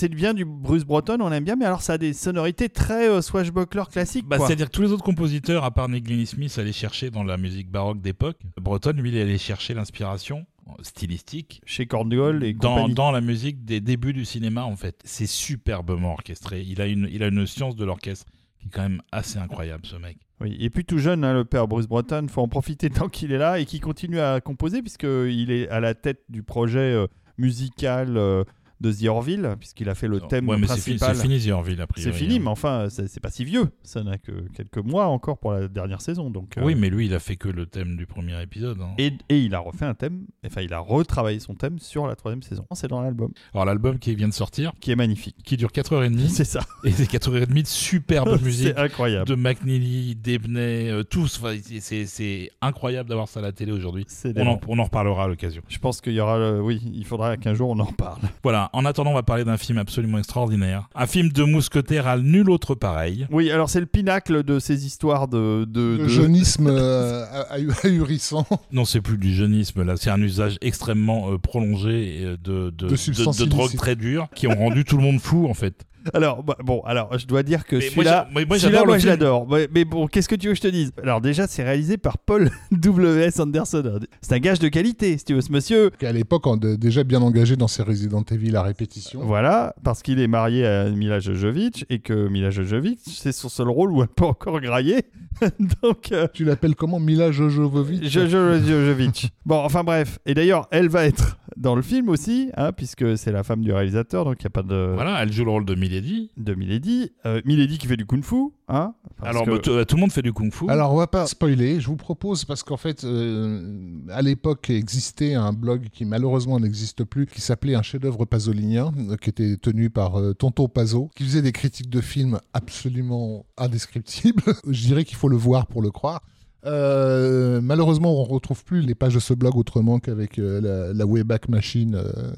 C'est bien du Bruce Breton, on aime bien, mais alors ça a des sonorités très euh, swashbuckler classiques. Bah. C'est-à-dire que tous les autres compositeurs, à part Nick Smith, allaient chercher dans la musique baroque d'époque. Breton, lui, il allait chercher l'inspiration stylistique Chez Korngold et dans, compagnie. dans la musique des débuts du cinéma, en fait. C'est superbement orchestré. Il a une, il a une science de l'orchestre qui est quand même assez incroyable, ce mec. Oui, et puis tout jeune, hein, le père Bruce Breton, faut en profiter tant qu'il est là et qu'il continue à composer puisqu'il est à la tête du projet euh, musical euh, de The Orville, puisqu'il a fait le thème ouais, mais c'est fini, principal. c'est fini, The Orville, a priori. C'est fini, hein. mais enfin, c'est pas si vieux. Ça n'a que quelques mois encore pour la dernière saison. Donc, euh, Oui, mais lui, il a fait que le thème du premier épisode. hein. et, et il a refait un thème, enfin, il a retravaillé son thème sur la troisième saison. C'est dans l'album, Alors, l'album qui vient de sortir, qui est magnifique. qui dure 4h30, C'est ça. et c'est 4h30 de superbe musique. c'est incroyable. de McNeely, Debney, euh, tous. Enfin, c'est- incroyable d'avoir ça à la télé aujourd'hui. On on en reparlera à l'occasion. Je pense qu'il y aura, oui, il faudra qu'un jour on en reparle. Voilà, en attendant, on va parler d'un film absolument extraordinaire. Un film de mousquetaire à nul autre pareil. Oui, alors c'est le pinacle de ces histoires de, de, de- jeunisme euh, ahu- ahurissant. Non, c'est plus du jeunisme, là. C'est un usage extrêmement euh, prolongé euh, de, de, De substances de drogues très dures qui ont rendu tout le monde fou, en fait. Alors, bah, bon, alors je dois dire que celui-là, moi, moi, moi je l'adore. Mais, mais bon, qu'est-ce que tu veux que je te dise? Alors déjà, c'est réalisé par Paul W.S. Anderson. C'est un gage de qualité, si tu veux, ce monsieur. qui à l'époque de- déjà bien engagé dans ses Resident Evil à répétition. Voilà, parce qu'il est marié à Mila Jojovic et que Mila Jojovic, c'est son seul rôle où elle peut encore grailler. Donc, euh, Tu l'appelles comment? Mila Jojovic Jojo Jojovic. Bon, enfin bref. Et d'ailleurs, elle va être dans le film aussi, hein, puisque c'est la femme du réalisateur, donc il n'y a pas de, Voilà, elle joue le rôle de Milady. de Milady. Euh, Milady qui fait du kung-fu, hein. parce Alors, que- bah, tout, tout le monde fait du kung-fu. Alors, on va pas spoiler. Je vous propose, parce qu'en fait, euh, à l'époque, existait un blog qui malheureusement n'existe plus, qui s'appelait Un chef-d'œuvre pasolinien, euh, qui était tenu par euh, Tonton Pazo, qui faisait des critiques de films absolument indescriptibles. Je dirais qu'il faut le voir pour le croire. Euh, malheureusement, on ne retrouve plus les pages de ce blog autrement qu'avec euh, la, la Wayback Machine euh,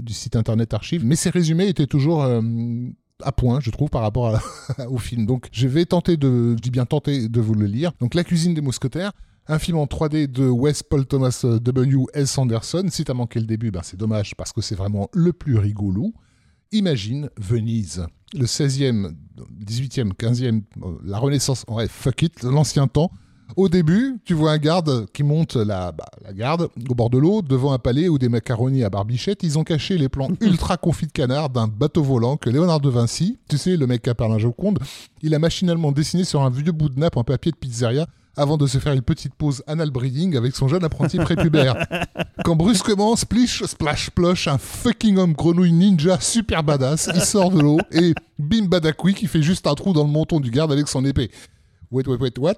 du site internet Archive. Mais ces résumés étaient toujours euh, à point, je trouve, par rapport au film. Donc, je vais tenter de, je dis bien tenter de vous le lire. Donc, La cuisine des mousquetaires. Un film en 3D de Wes Paul Thomas euh, W. S. Anderson. Si t'as manqué le début, ben c'est dommage parce que c'est vraiment le plus rigolo. Imagine Venise, le 16e, 18e, 15e, euh, la Renaissance, ouais, fuck it, l'ancien temps. Au début, tu vois un garde qui monte la, bah, la garde au bord de l'eau, devant un palais ou des macaronis à barbichette. Ils ont caché les plans ultra confits de canard d'un bateau volant que Léonard de Vinci, tu sais, le mec qui a parlé à Joconde, il a machinalement dessiné sur un vieux bout de nappe en papier de pizzeria avant de se faire une petite pause anal breeding avec son jeune apprenti prépubère. Quand brusquement, splish, splash, plosh, un fucking homme grenouille ninja super badass, il sort de l'eau et bim badakui qui fait juste un trou dans le menton du garde avec son épée. Wait, wait, wait, what?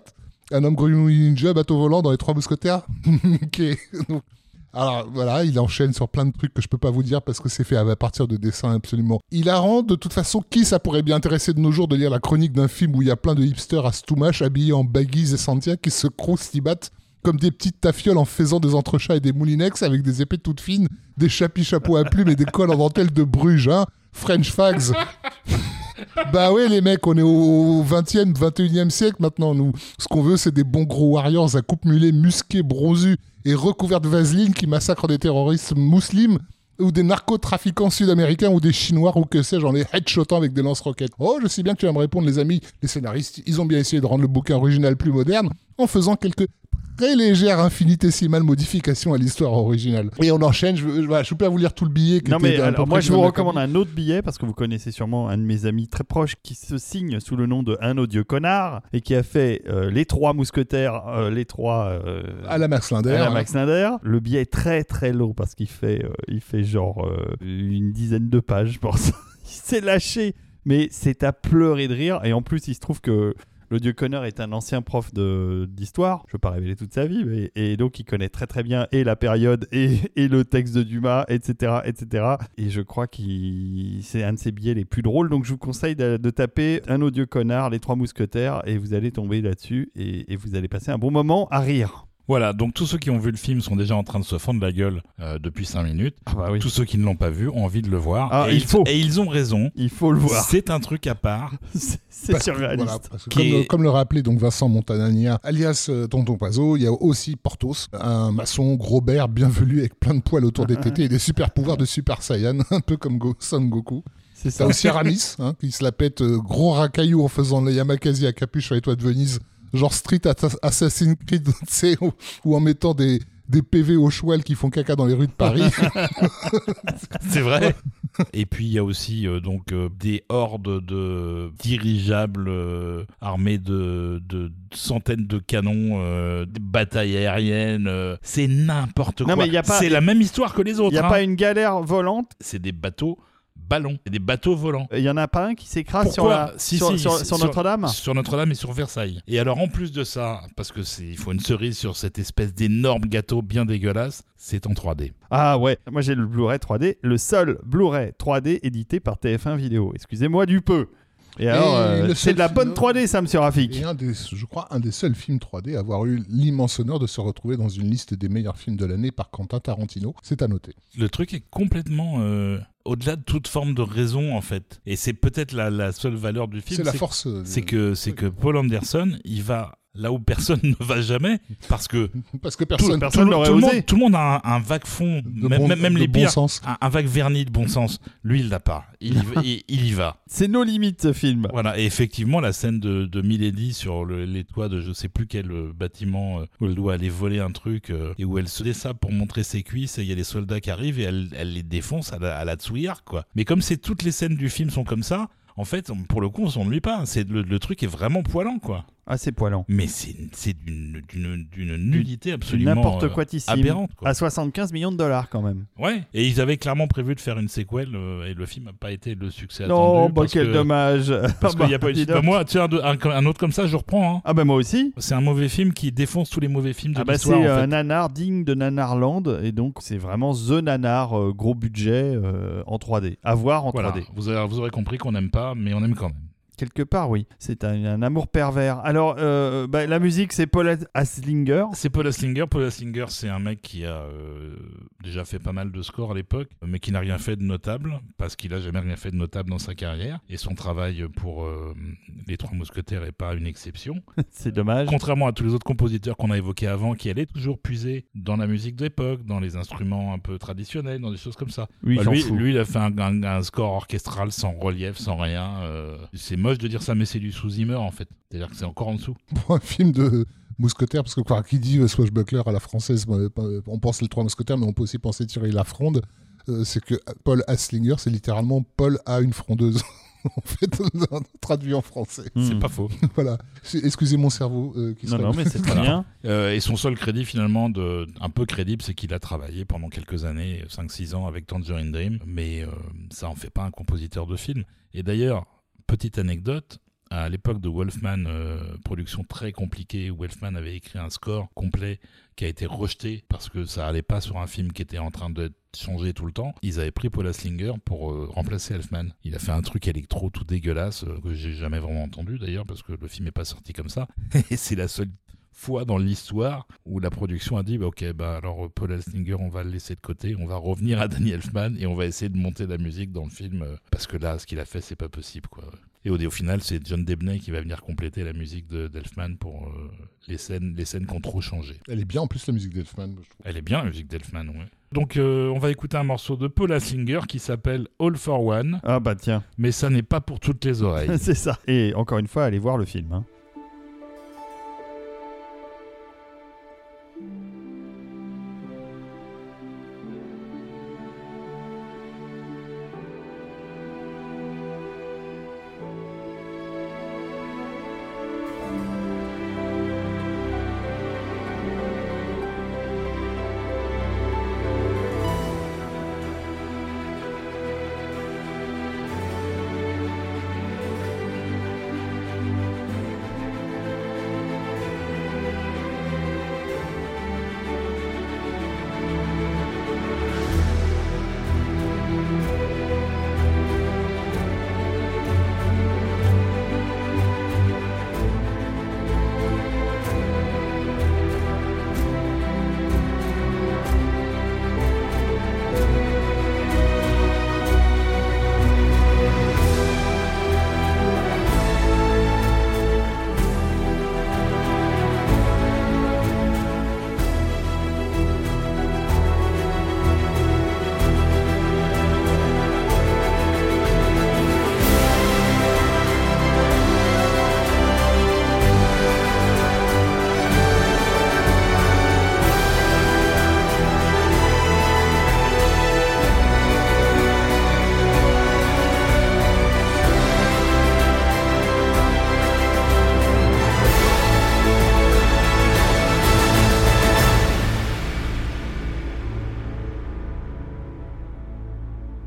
Un homme grenouille ninja, bateau volant dans les trois mousquetaires Ok. Donc, alors voilà, il enchaîne sur plein de trucs que je peux pas vous dire parce que c'est fait à partir de dessins absolument hilarants. De toute façon, qui ça pourrait bien intéresser de nos jours de lire la chronique d'un film où il y a plein de hipsters à stoumache habillés en baggies et santia qui se croustibatent comme des petites tafioles en faisant des entrechats et des moulinex avec des épées toutes fines, des chapis chapeaux à plumes et des cols en dentelle de Bruges, hein French fags. Bah ouais les mecs, on est au 20e, 21e siècle maintenant nous. Ce qu'on veut c'est des bons gros warriors à coupe mulet musqués, bronzus et recouverts de vaseline qui massacrent des terroristes musulmans ou des narcotrafiquants sud-américains ou des chinois ou que sais-je en les headshotant avec des lance-roquettes. Oh, je sais bien que tu vas me répondre les amis, les scénaristes, ils ont bien essayé de rendre le bouquin original plus moderne en faisant quelques très légères infinitésimales modifications à l'histoire originale. Et on enchaîne, je, je, voilà, je peux pas vous lire tout le billet. qui Non était mais alors, moi je vous recommande un autre billet parce que vous connaissez sûrement un de mes amis très proches qui se signe sous le nom de Un odieux connard et qui a fait euh, les trois mousquetaires, euh, les trois euh, À la Max Linder. à la. Max Linder. Le billet est très très long parce qu'il fait, euh, il fait genre une dizaine de pages, je pense. il s'est lâché, mais c'est à pleurer de rire et en plus il se trouve que le dieu est un ancien prof d'histoire, je ne veux pas révéler toute sa vie, mais, donc il connaît très très bien et la période et, et le texte de Dumas, etc. etc. Et je crois que c'est un de ses billets les plus drôles, donc je vous conseille de, taper Un odieux connard, Les Trois Mousquetaires, et vous allez tomber là-dessus et vous allez passer un bon moment à rire. Voilà, donc tous ceux qui ont vu le film sont déjà en train de se fendre la gueule euh, depuis 5 minutes. Ah bah oui. Tous ceux qui ne l'ont pas vu ont envie de le voir. Ah, et, il ils, faut. et ils ont raison. Il faut le voir. C'est un truc à part. C'est surréaliste. voilà, comme, est- le, comme le rappelait donc Vincent Montanania, alias euh, Tonton Pazo, il y a aussi Portos, un maçon gros bear bien velu avec plein de poils autour des tétés et des super pouvoirs de Super Saiyan, un peu comme Go Son Goku. C'est ça. aussi Aramis, hein, qui se la pète euh, gros racaillou en faisant le Yamakasi à capuche sur les toits de Venise, genre Street Assassin's Creed, ou, ou en mettant des, des PV au choual qui font caca dans les rues de Paris. C'est vrai. Et puis il y a aussi euh, donc euh, des hordes de dirigeables euh, armés de, de centaines de canons, euh, des batailles aériennes. euh, c'est n'importe quoi. il C'est la même histoire que les Il autres. n'y a hein. pas une galère volante. C'est des bateaux ballons, c'est des bateaux volants. Il y en a pas un qui s'écrase sur, Pourquoi la- Si, sur, si, sur- c'est- sur Notre-Dame Sur Notre-Dame et sur Versailles. Et alors en plus de ça, parce que c'est il faut une cerise sur cette espèce d'énorme gâteau bien dégueulasse, c'est en 3D. Ah ouais, moi j'ai le Blu-ray 3D, le seul Blu-ray 3D édité par TF1 Vidéo. Excusez-moi du peu. Et alors, euh, c'est de la bonne film- 3D, ça, monsieur Rafik. Et un des, je crois, un des seuls films 3D à avoir eu l'immense honneur de se retrouver dans une liste des meilleurs films de l'année par Quentin Tarantino. C'est à noter. Le truc est complètement euh, au-delà de toute forme de raison en fait. Et c'est peut-être la, la seule valeur du film. C'est la force. euh, C'est que c'est que Paul Anderson, il va là où personne ne va jamais parce que Parce que Tout- personne. tout, tout le osé. monde, tout le monde a un, un vague fond, de même, bon- même- même de les bon pires, sens. un, un vague vernis de bon sens. Lui, il l'a pas. Il y, va, il, il y va. C'est nos limites, ce film. Voilà. Et effectivement, la scène de, de Milady sur le- les toits de je sais plus quel euh, bâtiment euh, où elle doit aller voler un truc euh, et où elle se dessape pour montrer ses cuisses et il y a les soldats qui arrivent et elle, elle les défonce à la, à la Tsouillard, quoi. Mais comme c'est toutes les scènes du film sont comme ça, en fait, pour le coup, on s'ennuie pas. C'est le, le truc est vraiment poilant, quoi. Ah, c'est poilant. Mais c'est d'une Du absolument N'importe euh, quoi ici. aberrante, quoi. À 75 millions de dollars, quand même. Ouais, et ils avaient clairement prévu de faire une séquelle euh, et le film n'a pas été le succès Non, attendu. bah, parce quel que- dommage. Parce qu'il n'y a pas eu. Bah, moi, tiens, un, un- un autre comme ça, je reprends. hein. Ah, bah, moi aussi. C'est un mauvais film qui défonce tous les mauvais films de Ah, bah, c'est un nanar digne de Nanarland. Et donc, c'est vraiment The Nanar, euh, gros budget en 3D. À voir en Voilà, 3D. vous, avez- vous aurez compris qu'on n'aime pas, mais on aime quand même. Quelque part, oui. C'est un, un amour pervers. Alors, euh, bah, la musique, c'est Paul Aslinger. C'est Paul Aslinger. Paul Aslinger, c'est un mec qui a euh, déjà fait pas mal de scores à l'époque, mais qui n'a rien fait de notable, parce qu'il a jamais rien fait de notable dans sa carrière. Et son travail pour euh, Les Trois Mousquetaires est pas une exception. c'est dommage. Contrairement à tous les autres compositeurs qu'on a évoqués avant, qui allaient toujours puiser dans la musique d'époque, dans les instruments un peu traditionnels, dans des choses comme ça. Oui, Bah, lui, lui, il a fait un, un- un score orchestral sans relief, sans rien. c'est moche de dire ça, mais c'est du sous-Zimmer en fait. C'est-à-dire que c'est encore en dessous. Pour un film de mousquetaire, parce que quoi, qui dit euh, Swashbuckler à la française, euh, on pense les trois mousquetaires, mais on peut aussi penser tirer la fronde. euh, c'est que Paul Aslinger, c'est littéralement Paul a une frondeuse. en fait, traduit en français. Hmm. C'est pas faux. Voilà. Excusez mon cerveau euh, qui Non, non, mais c'est très bien. Euh, et son seul crédit finalement, de, un peu crédible, c'est qu'il a travaillé pendant quelques années, 5-6 ans avec Tangerine Dream, mais euh, ça en fait pas un compositeur de film. Et d'ailleurs, petite anecdote, à l'époque de Wolfman, euh, production très compliquée, Wolfman avait écrit un score complet qui a été rejeté parce que ça allait pas sur un film qui était en train d'être changé tout le temps. Ils avaient pris Paul Aslinger pour euh, remplacer Elfman. Il a fait un truc électro tout dégueulasse euh, que j'ai jamais vraiment entendu d'ailleurs parce que le film est pas sorti comme ça. Et c'est la seule fois dans l'histoire où la production a dit bah, ok bah alors euh, Paul Elstinger on va le laisser de côté on va revenir à Danny Elfman et on va essayer de monter la musique dans le film euh, parce que là ce qu'il a fait c'est pas possible quoi et au, au final c'est John Debney qui va venir compléter la musique de d'Elfman pour euh, les scènes les scènes qui ont trop changé Elle est bien en plus la musique d'Elfman. je trouve. elle est bien la musique d'Elfman ouais donc euh, on va écouter un morceau de Paul Aslinger qui s'appelle All for One Ah, bah tiens. mais ça n'est pas pour toutes les oreilles c'est ça. Et encore une fois, allez voir le film. hein.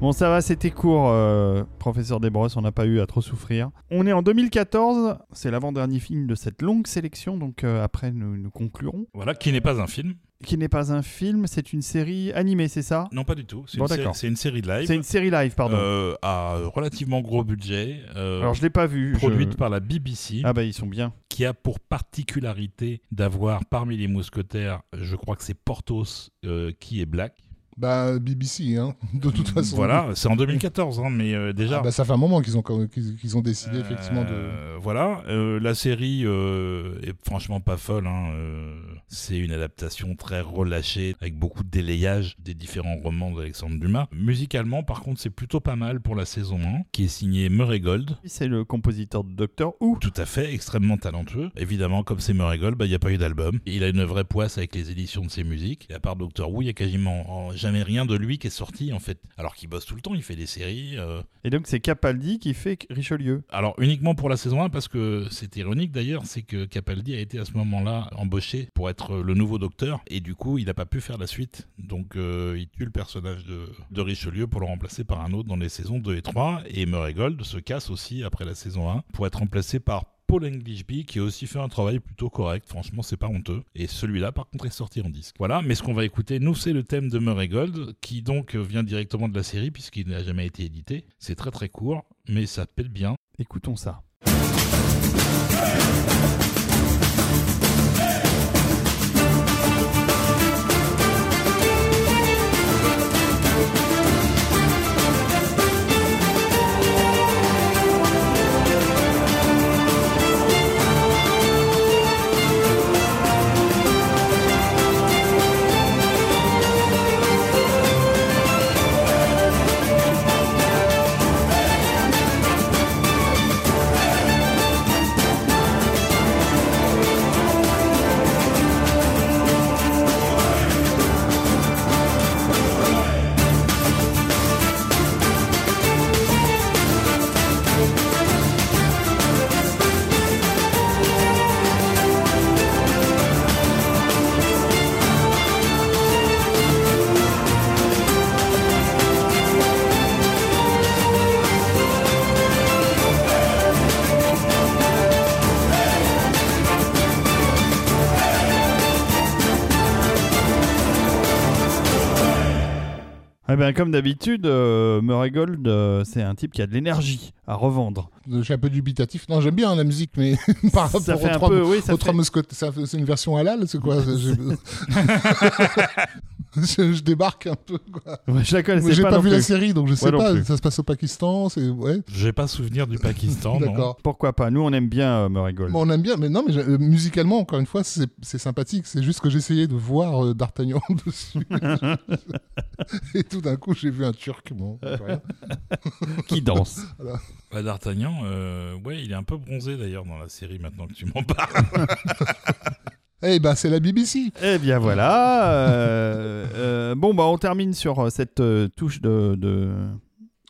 Bon, ça va, c'était court, euh, professeur Desbrosses, on n'a pas eu à trop souffrir. On est en 2014, c'est l'avant-dernier film de cette longue sélection, donc euh, après nous, nous conclurons. Voilà, qui n'est pas un film. Qui n'est pas un film, c'est une série animée, c'est ça? Non, pas du tout. C'est Bon, une, sé- une série de live. C'est une série live, pardon. euh, à relativement gros budget. euh, Alors je l'ai pas vu. je- produite par la BBC. Ah bah ils sont bien. qui a pour particularité d'avoir parmi les mousquetaires, je crois que c'est Porthos euh, qui est black. Bah, BBC, hein, de toute façon. Voilà, c'est en 2014, hein, mais euh, déjà. Ah bah, ça fait un moment qu'ils ont, qu'ils ont décidé, effectivement, de. Euh, Voilà, euh, la série euh, est franchement pas folle. hein, euh, c'est une adaptation très relâchée avec beaucoup de délayage des différents romans d'Alexandre Dumas. Musicalement, par contre, c'est plutôt pas mal pour la saison 1, qui est signée Murray Gold. C'est le compositeur de Doctor Who. Tout à fait, extrêmement talentueux. Évidemment, comme c'est Murray Gold, bah, il n'y a pas eu d'album. Il a une vraie poisse avec les éditions de ses musiques. Et à part Doctor Who, il n'y a quasiment oh, jamais rien de lui qui est sorti, en fait. Alors qu'il bosse tout le temps, il fait des séries. euh, Et donc c'est Capaldi qui fait Richelieu. Alors uniquement pour la saison 1 parce que c'est ironique d'ailleurs, c'est que Capaldi a été à ce moment-là embauché pour être le nouveau docteur et du coup il n'a pas pu faire la suite. Donc euh, il tue le personnage de, de Richelieu pour le remplacer par un autre dans les saisons 2 et 3 et Murray Gold se casse aussi après la saison 1 pour être remplacé par Paul Englishby qui a aussi fait un travail plutôt correct, franchement c'est pas honteux. Et celui-là par contre est sorti en disque. Voilà, mais ce qu'on va écouter, nous c'est le thème de Murray Gold qui donc vient directement de la série puisqu'il n'a jamais été édité. C'est très très court, mais ça pète bien. Écoutons ça. Eh bien, comme d'habitude, euh, Murray Gold, euh, c'est un type qui a de l'énergie à revendre. Je suis un peu dubitatif. Non, j'aime bien la musique, mais par rapport ça fait aux trois, oui, aux fait- c'est une version halal, c'est quoi je, je débarque un peu. Quoi. Ouais, je la Mais connaissais J'ai pas, vu la série, donc je sais pas. Ça se passe au Pakistan, c'est ouais. J'ai pas souvenir du Pakistan. non. D'accord. Pourquoi pas? Nous, on aime bien euh, Murray Gold. Bon, on aime bien, mais non, mais euh, musicalement, encore une fois, c'est c'est sympathique. C'est juste que j'essayais de voir euh, D'Artagnan dessus. Et tout d'un coup, j'ai vu un Turc. Bon, rien. Qui danse. Bah, D'Artagnan, euh, ouais, il est un peu bronzé d'ailleurs dans la série maintenant que tu m'en parles. Eh ben, c'est la BBC. Eh bien voilà. euh, euh, bon, bah on termine sur euh, cette euh, touche de, de-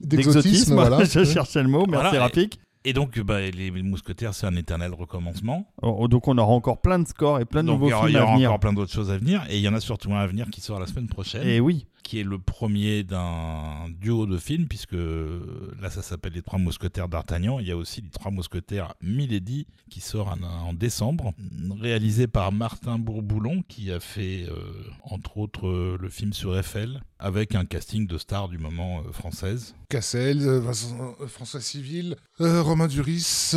D'exotisme, voilà. je cherchais le mot. Merci Voilà, et- Rafik. Et donc, bah, les mousquetaires, c'est un éternel recommencement. Oh, Donc on aura encore plein de scores et plein de donc, nouveaux il y aura, il films y à aura venir. encore plein d'autres choses à venir. Et il y en a surtout un à venir qui sort la semaine prochaine. Et oui. Qui est le premier d'un duo de films, puisque là ça s'appelle Les Trois Mousquetaires d'Artagnan. Il y a aussi Les Trois Mousquetaires Milady qui sort en, en décembre, réalisé par Martin Bourboulon qui a fait euh, entre autres euh, le film sur Eiffel, avec un casting de stars du moment euh, française. Cassel, euh, Vincent- François Civil, Romain Duris,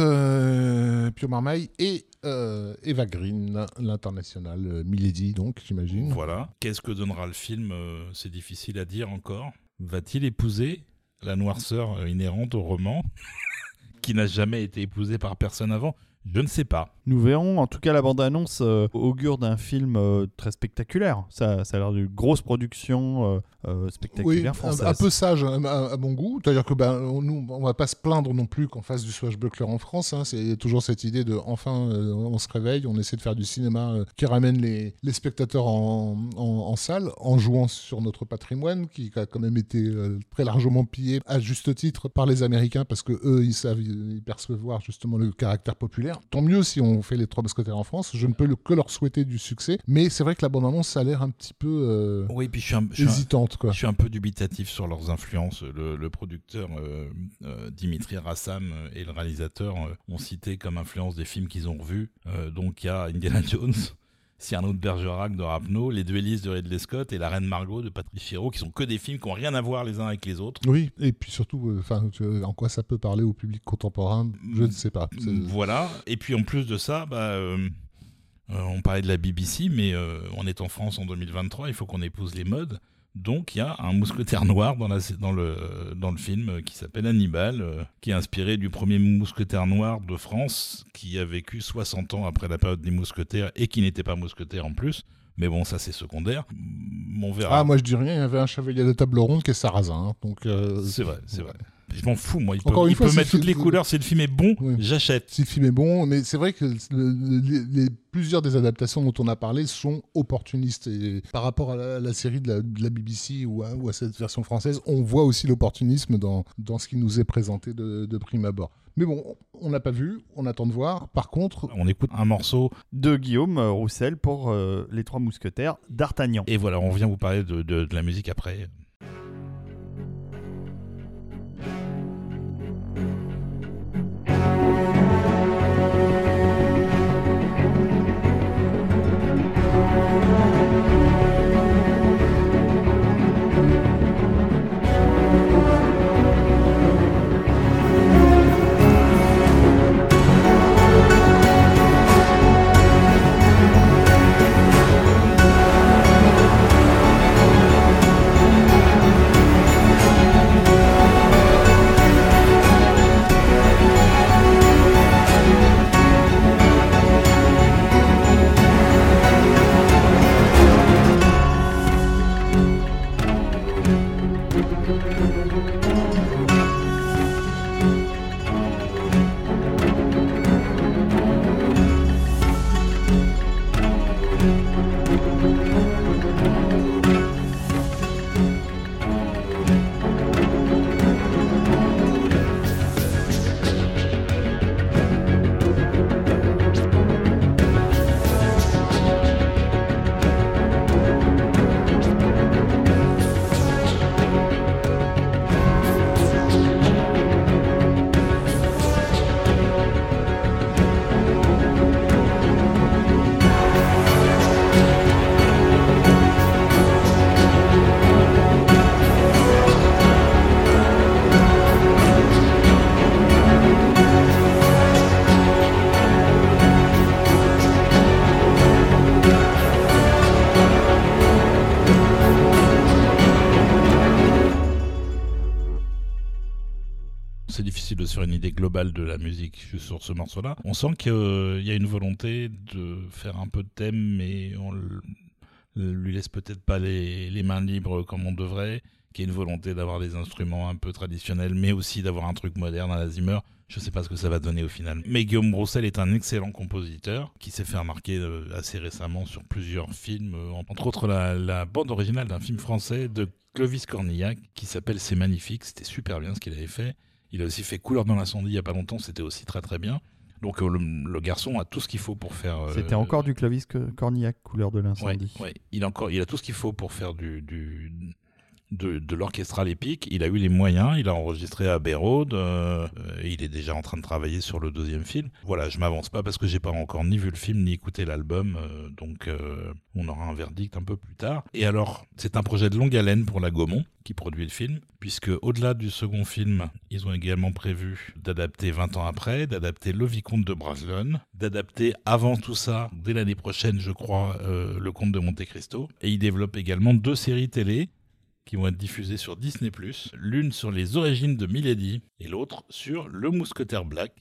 Pio Marmaille et euh, Eva Green, l'international euh, Milady, donc, j'imagine. Voilà. Qu'est-ce que donnera le film Euh, C'est difficile à dire encore. Va-t-il épouser la noirceur euh, inhérente au roman, qui n'a jamais été épousée par personne avant? Je ne sais pas. Nous verrons. En tout cas, la bande-annonce euh, augure d'un film euh, très spectaculaire. Ça, ça a l'air d'une grosse production euh, euh, Oui, spectaculaire un, française. un peu sage à, à- mon goût. C'est-à-dire que ben, on, nous, on va pas se plaindre non plus qu'on fasse du swashbuckler en France. hein. C'est toujours cette idée de enfin, euh, on se réveille, on essaie de faire du cinéma euh, qui ramène les, les spectateurs en, en- en salle, en jouant sur notre patrimoine, qui a quand même été euh, très largement pillé à juste titre par les Américains, parce que eux, ils savent, ils percevoir justement le caractère populaire. Mousquetaires. Tant mieux si on fait les trois mousquetaires en France. Je ne peux que leur souhaiter du succès. Mais c'est vrai que la bande-annonce, ça a l'air un petit peu euh, Oui, puis je suis un, je hésitante. Quoi. je suis un peu dubitatif sur leurs influences. Le, le producteur euh, euh, Dimitri Rassam et le réalisateur ont cité comme influence des films qu'ils ont revus. Donc il y a Indiana Jones, Cyrano de Bergerac de Rapneau, Les Duellistes de Ridley Scott et La Reine Margot de Patrice Chéreau, qui sont que des films qui n'ont rien à voir les uns avec les autres. Oui, et puis surtout, euh, enfin, en quoi ça peut parler au public contemporain Je ne sais pas. C'est- Voilà. Et puis en plus de ça, bah, euh, euh, on parlait de la BBC, mais on est en France en 2023, il faut qu'on épouse les modes. Donc il y a un mousquetaire noir dans, la, dans, le, dans le film euh, qui s'appelle Hannibal, euh, qui est inspiré du premier mousquetaire noir de France, qui a vécu 60 ans après la période des mousquetaires et qui n'était pas mousquetaire en plus. Mais bon, ça c'est secondaire. On verra. Ah, moi je dis rien, il y avait un chevalier de table ronde qui est sarrasin. hein, donc, euh, c'est vrai, c'est vrai. Je m'en fous, moi. Il peut, Encore une il fois, peut c'est mettre toutes les couleurs. Si le film est bon, Oui. j'achète. si le film est bon, mais c'est vrai que le- le- les, les- plusieurs des adaptations dont on a parlé sont opportunistes. Et par rapport à la, la série de la, de la BBC ou à, ou à cette version française, on voit aussi l'opportunisme dans, dans ce qui nous est présenté de, de prime abord. Mais bon, on n'a pas vu, on attend de voir. Par contre, On écoute un morceau De Guillaume Roussel pour euh, Les Trois Mousquetaires d'Artagnan. Et voilà, on vient vous parler de, de- de la musique après. De la musique sur ce morceau-là. On sent qu'il y a une volonté de faire un peu de thème, mais on lui laisse peut-être pas les, mains libres comme on devrait. Qu'il y a une volonté d'avoir des instruments un peu traditionnels, mais aussi d'avoir un truc moderne à la Zimmer. Je sais pas ce que ça va donner au final. Mais Guillaume Broussel est un excellent compositeur qui s'est fait remarquer euh, assez récemment sur plusieurs films, euh, entre autres la, la bande originale d'un film français de Clovis Cornillac qui s'appelle C'est magnifique. C'était super bien ce qu'il avait fait. Il a aussi fait Couleur dans l'incendie il y a pas longtemps. C'était aussi très très bien. Donc euh, le, le garçon a tout ce qu'il faut pour faire. euh, C'était encore du Clovis Co- Cornillac, couleur de l'incendie. ouais. Il, a encore, il a tout ce qu'il faut pour faire du, du, de, de l'orchestral épique. Il a eu les moyens, il a enregistré à Road, euh, il est déjà en train de travailler sur le deuxième film. Voilà, je m'avance pas parce que j'ai pas encore ni vu le film ni écouté l'album, euh, donc euh, on aura un verdict un peu plus tard. Et alors, c'est un projet de longue haleine pour la Gaumont qui produit le film, puisque au-delà du second film, ils ont également prévu d'adapter 20 ans après, d'adapter Le Vicomte de Bragelonne, d'adapter avant tout ça, dès l'année prochaine, je crois, Le Comte de Monte Cristo. Et ils développent également deux séries télé qui vont être diffusées sur Disney+, l'une sur les origines de Milady et l'autre sur Le Mousquetaire Black,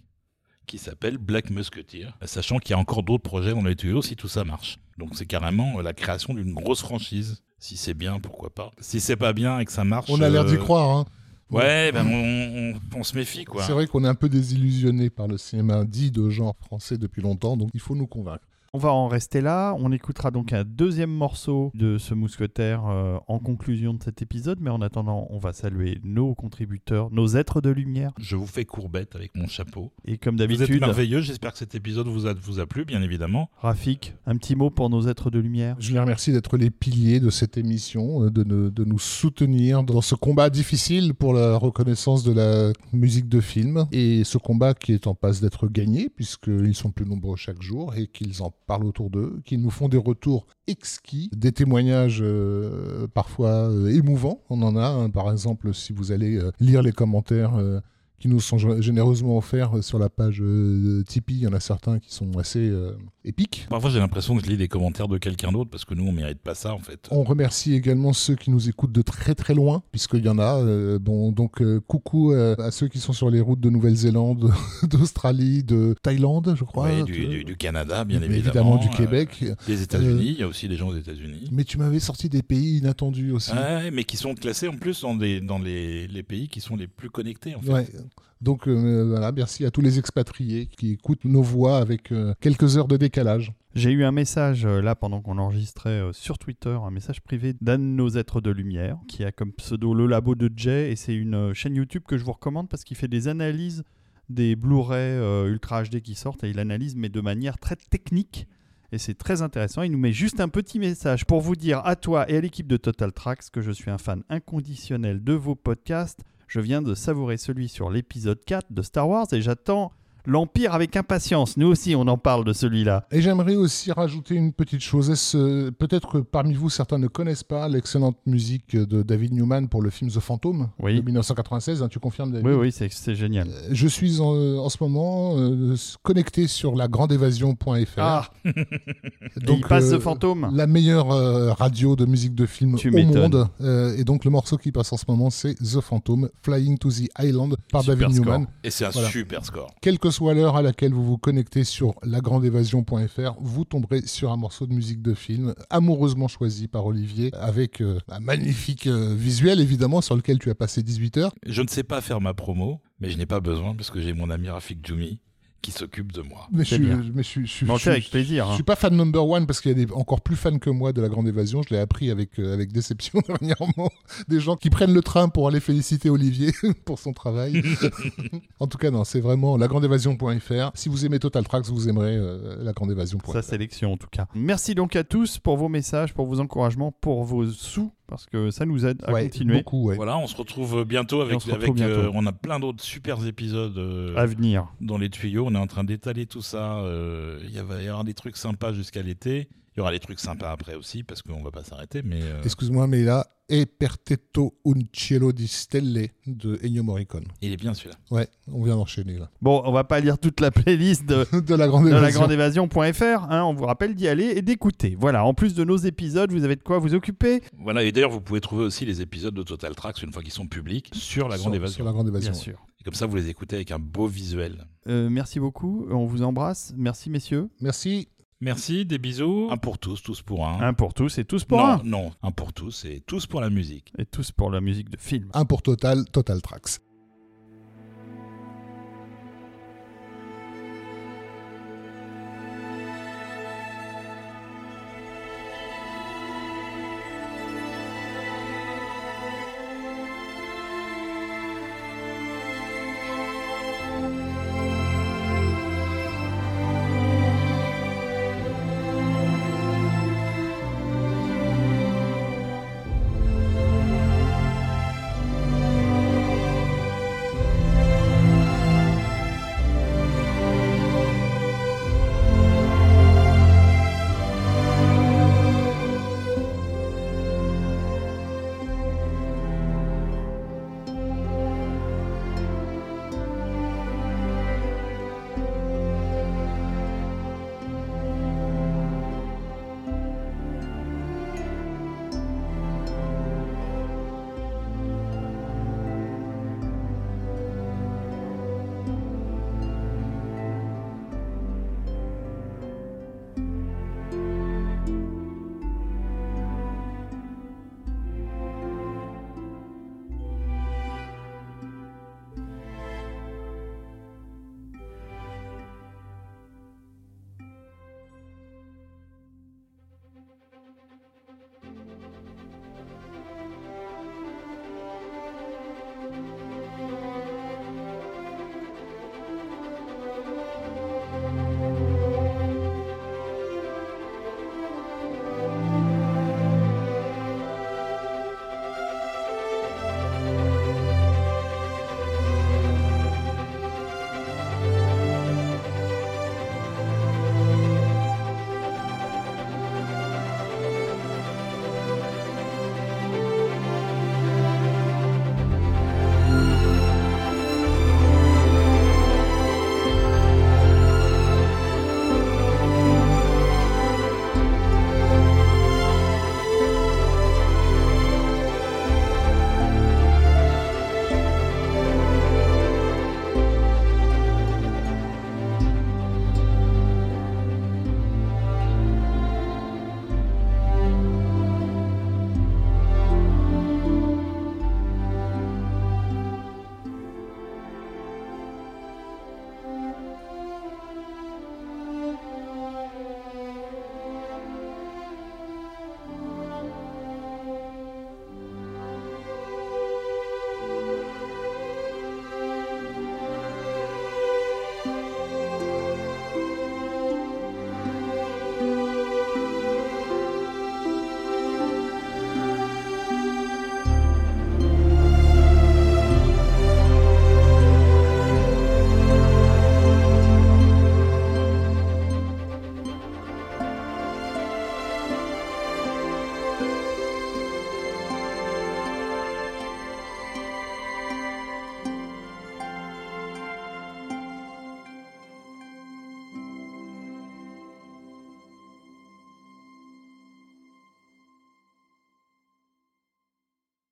qui s'appelle Black Musketeer, sachant qu'il y a encore d'autres projets dans les tuyaux si tout ça marche. Donc c'est carrément euh, la création d'une grosse franchise. Si c'est bien, pourquoi pas. Si c'est pas bien et que ça marche... on a l'air d'y euh, croire. hein. Ouais, ben on, on- on se méfie, quoi. C'est vrai qu'on est un peu désillusionné par le cinéma dit de genre français depuis longtemps, donc il faut nous convaincre. On va en rester là. On écoutera donc un deuxième morceau de ce mousquetaire euh, en conclusion de cet épisode. Mais en attendant, on va saluer nos contributeurs, nos êtres de lumière. Je vous fais courbette avec mon chapeau. Et comme Vous êtes d'habitude, merveilleux. J'espère que cet épisode vous a, vous a plu, bien évidemment. Rafik, un petit mot pour nos êtres de lumière. Je les remercie d'être les piliers de cette émission, euh, de, ne- de nous soutenir dans ce combat difficile pour la reconnaissance de la musique de film. Et ce combat qui est en passe d'être gagné, puisqu'ils sont plus nombreux chaque jour et qu'ils en parlent autour d'eux, qu'ils nous font des retours exquis, des témoignages euh, parfois euh, émouvants. On en a, par exemple, si vous allez euh, lire les commentaires. qui nous sont gé- généreusement offerts sur la page Tipeee. Il y en a certains qui sont assez euh. Parfois, j'ai l'impression que je lis les commentaires de quelqu'un d'autre parce que nous, on mérite pas ça, en fait. On remercie également ceux qui nous écoutent de très très loin, puisqu'il y en a. euh, bon, donc euh, coucou euh, à ceux qui sont sur les routes de Nouvelle-Zélande, d'Australie, de Thaïlande, je crois. Oui, du, du- du Canada, bien mais évidemment. du euh, Québec. des États-Unis, il y a aussi des gens aux États-Unis. Mais tu m'avais sorti des pays inattendus aussi. Ouais, mais qui sont classés en plus dans, des, dans les, les pays qui sont les plus connectés, en fait. Ouais. Donc euh, voilà, merci à tous les expatriés qui écoutent nos voix avec euh, quelques heures de décalage. J'ai eu un message euh, là pendant qu'on enregistrait sur Twitter, un message privé d'un de nos êtres de lumière qui a comme pseudo le labo de Jay et c'est une chaîne YouTube que je vous recommande parce qu'il fait des analyses des Blu-ray Ultra HD qui sortent et il analyse mais de manière très technique et c'est très intéressant. Il nous met juste un petit message pour vous dire à toi et à l'équipe de Total Tracks que je suis un fan inconditionnel de vos podcasts. Je viens de savourer celui sur l'épisode 4 de Star Wars et j'attends l'Empire avec impatience. Nous aussi on en parle de celui-là. Et j'aimerais aussi rajouter une petite chose. Euh, Peut-être que parmi vous, certains ne connaissent pas l'excellente musique de David Newman pour le film The Phantom Oui. de 1996. hein, tu confirmes, David? Oui, oui, c'est génial. Euh, Je suis en, en ce moment euh, connecté sur lagrandeévasion.fr. Ah, donc il passe euh, The Fantôme. La meilleure euh, radio de musique de film Tu au monde. Euh, et donc le morceau qui passe en ce moment, c'est The Phantom, Flying to the Island par Super David score. Newman. Et c'est un Voilà. super score. À laquelle vous vous connectez sur lagrandeévasion.fr, vous tomberez sur un morceau de musique de film amoureusement choisi par Olivier avec euh, un magnifique euh, visuel évidemment sur lequel tu as passé 18 heures. Je ne sais pas faire ma promo, mais je n'ai pas besoin parce que j'ai mon ami Rafik Djoumi qui s'occube de moi. Mais je bien. mais je avec plaisir. Je hein. suis pas fan number one parce qu'il y a des encore plus fans que moi de la Grande Évasion. Je l'ai appris avec, euh, avec déception dernièrement. Des gens qui prennent le train pour aller féliciter Olivier pour son travail. en tout cas, non, c'est vraiment lagrandeévasion.fr. Si vous aimez Total Tracks, vous aimerez euh, lagrandeévasion.fr. Sa sélection en tout cas. Merci donc à tous pour vos messages, pour vos encouragements, pour vos sous, parce que ça nous aide à Ouais, continuer Beaucoup, ouais. Voilà, on se retrouve bientôt avec. on se retrouve avec, bientôt. euh, on a plein d'autres super épisodes euh, à venir. dans les tuyaux. On est en train d'étaler tout ça. euh, Il va y avoir des trucs sympas jusqu'à l'été. Il y aura des trucs sympas après aussi parce qu'on va pas s'arrêter. Mais euh, Excuse-moi, mais là, E Pertetto un cielo di stelle de Ennio Morricone. il est bien celui-là. Ouais, on vient d'enchaîner là. Bon, on va pas lire toute la playlist de, de la Grande de Évasion. lagrandeévasion.fr. Hein, on vous rappelle d'y aller et d'écouter. Voilà, en plus de nos épisodes, vous avez de quoi vous occuper Voilà, et d'ailleurs, vous pouvez trouver aussi les épisodes de Total Tracks une fois qu'ils sont publics sur la Grande Sur- Évasion. Sur la Grande Évasion. Bien ouais. sûr. Et comme ça, vous les écoutez avec un beau visuel. Euh, merci beaucoup, on vous embrasse. Merci messieurs. Merci. Merci, des bisous. Un pour tous, tous pour un. Un pour tous et tous pour non, un. non, un pour tous et tous pour la musique. Et tous pour la musique de film. Un pour Total, Total Tracks.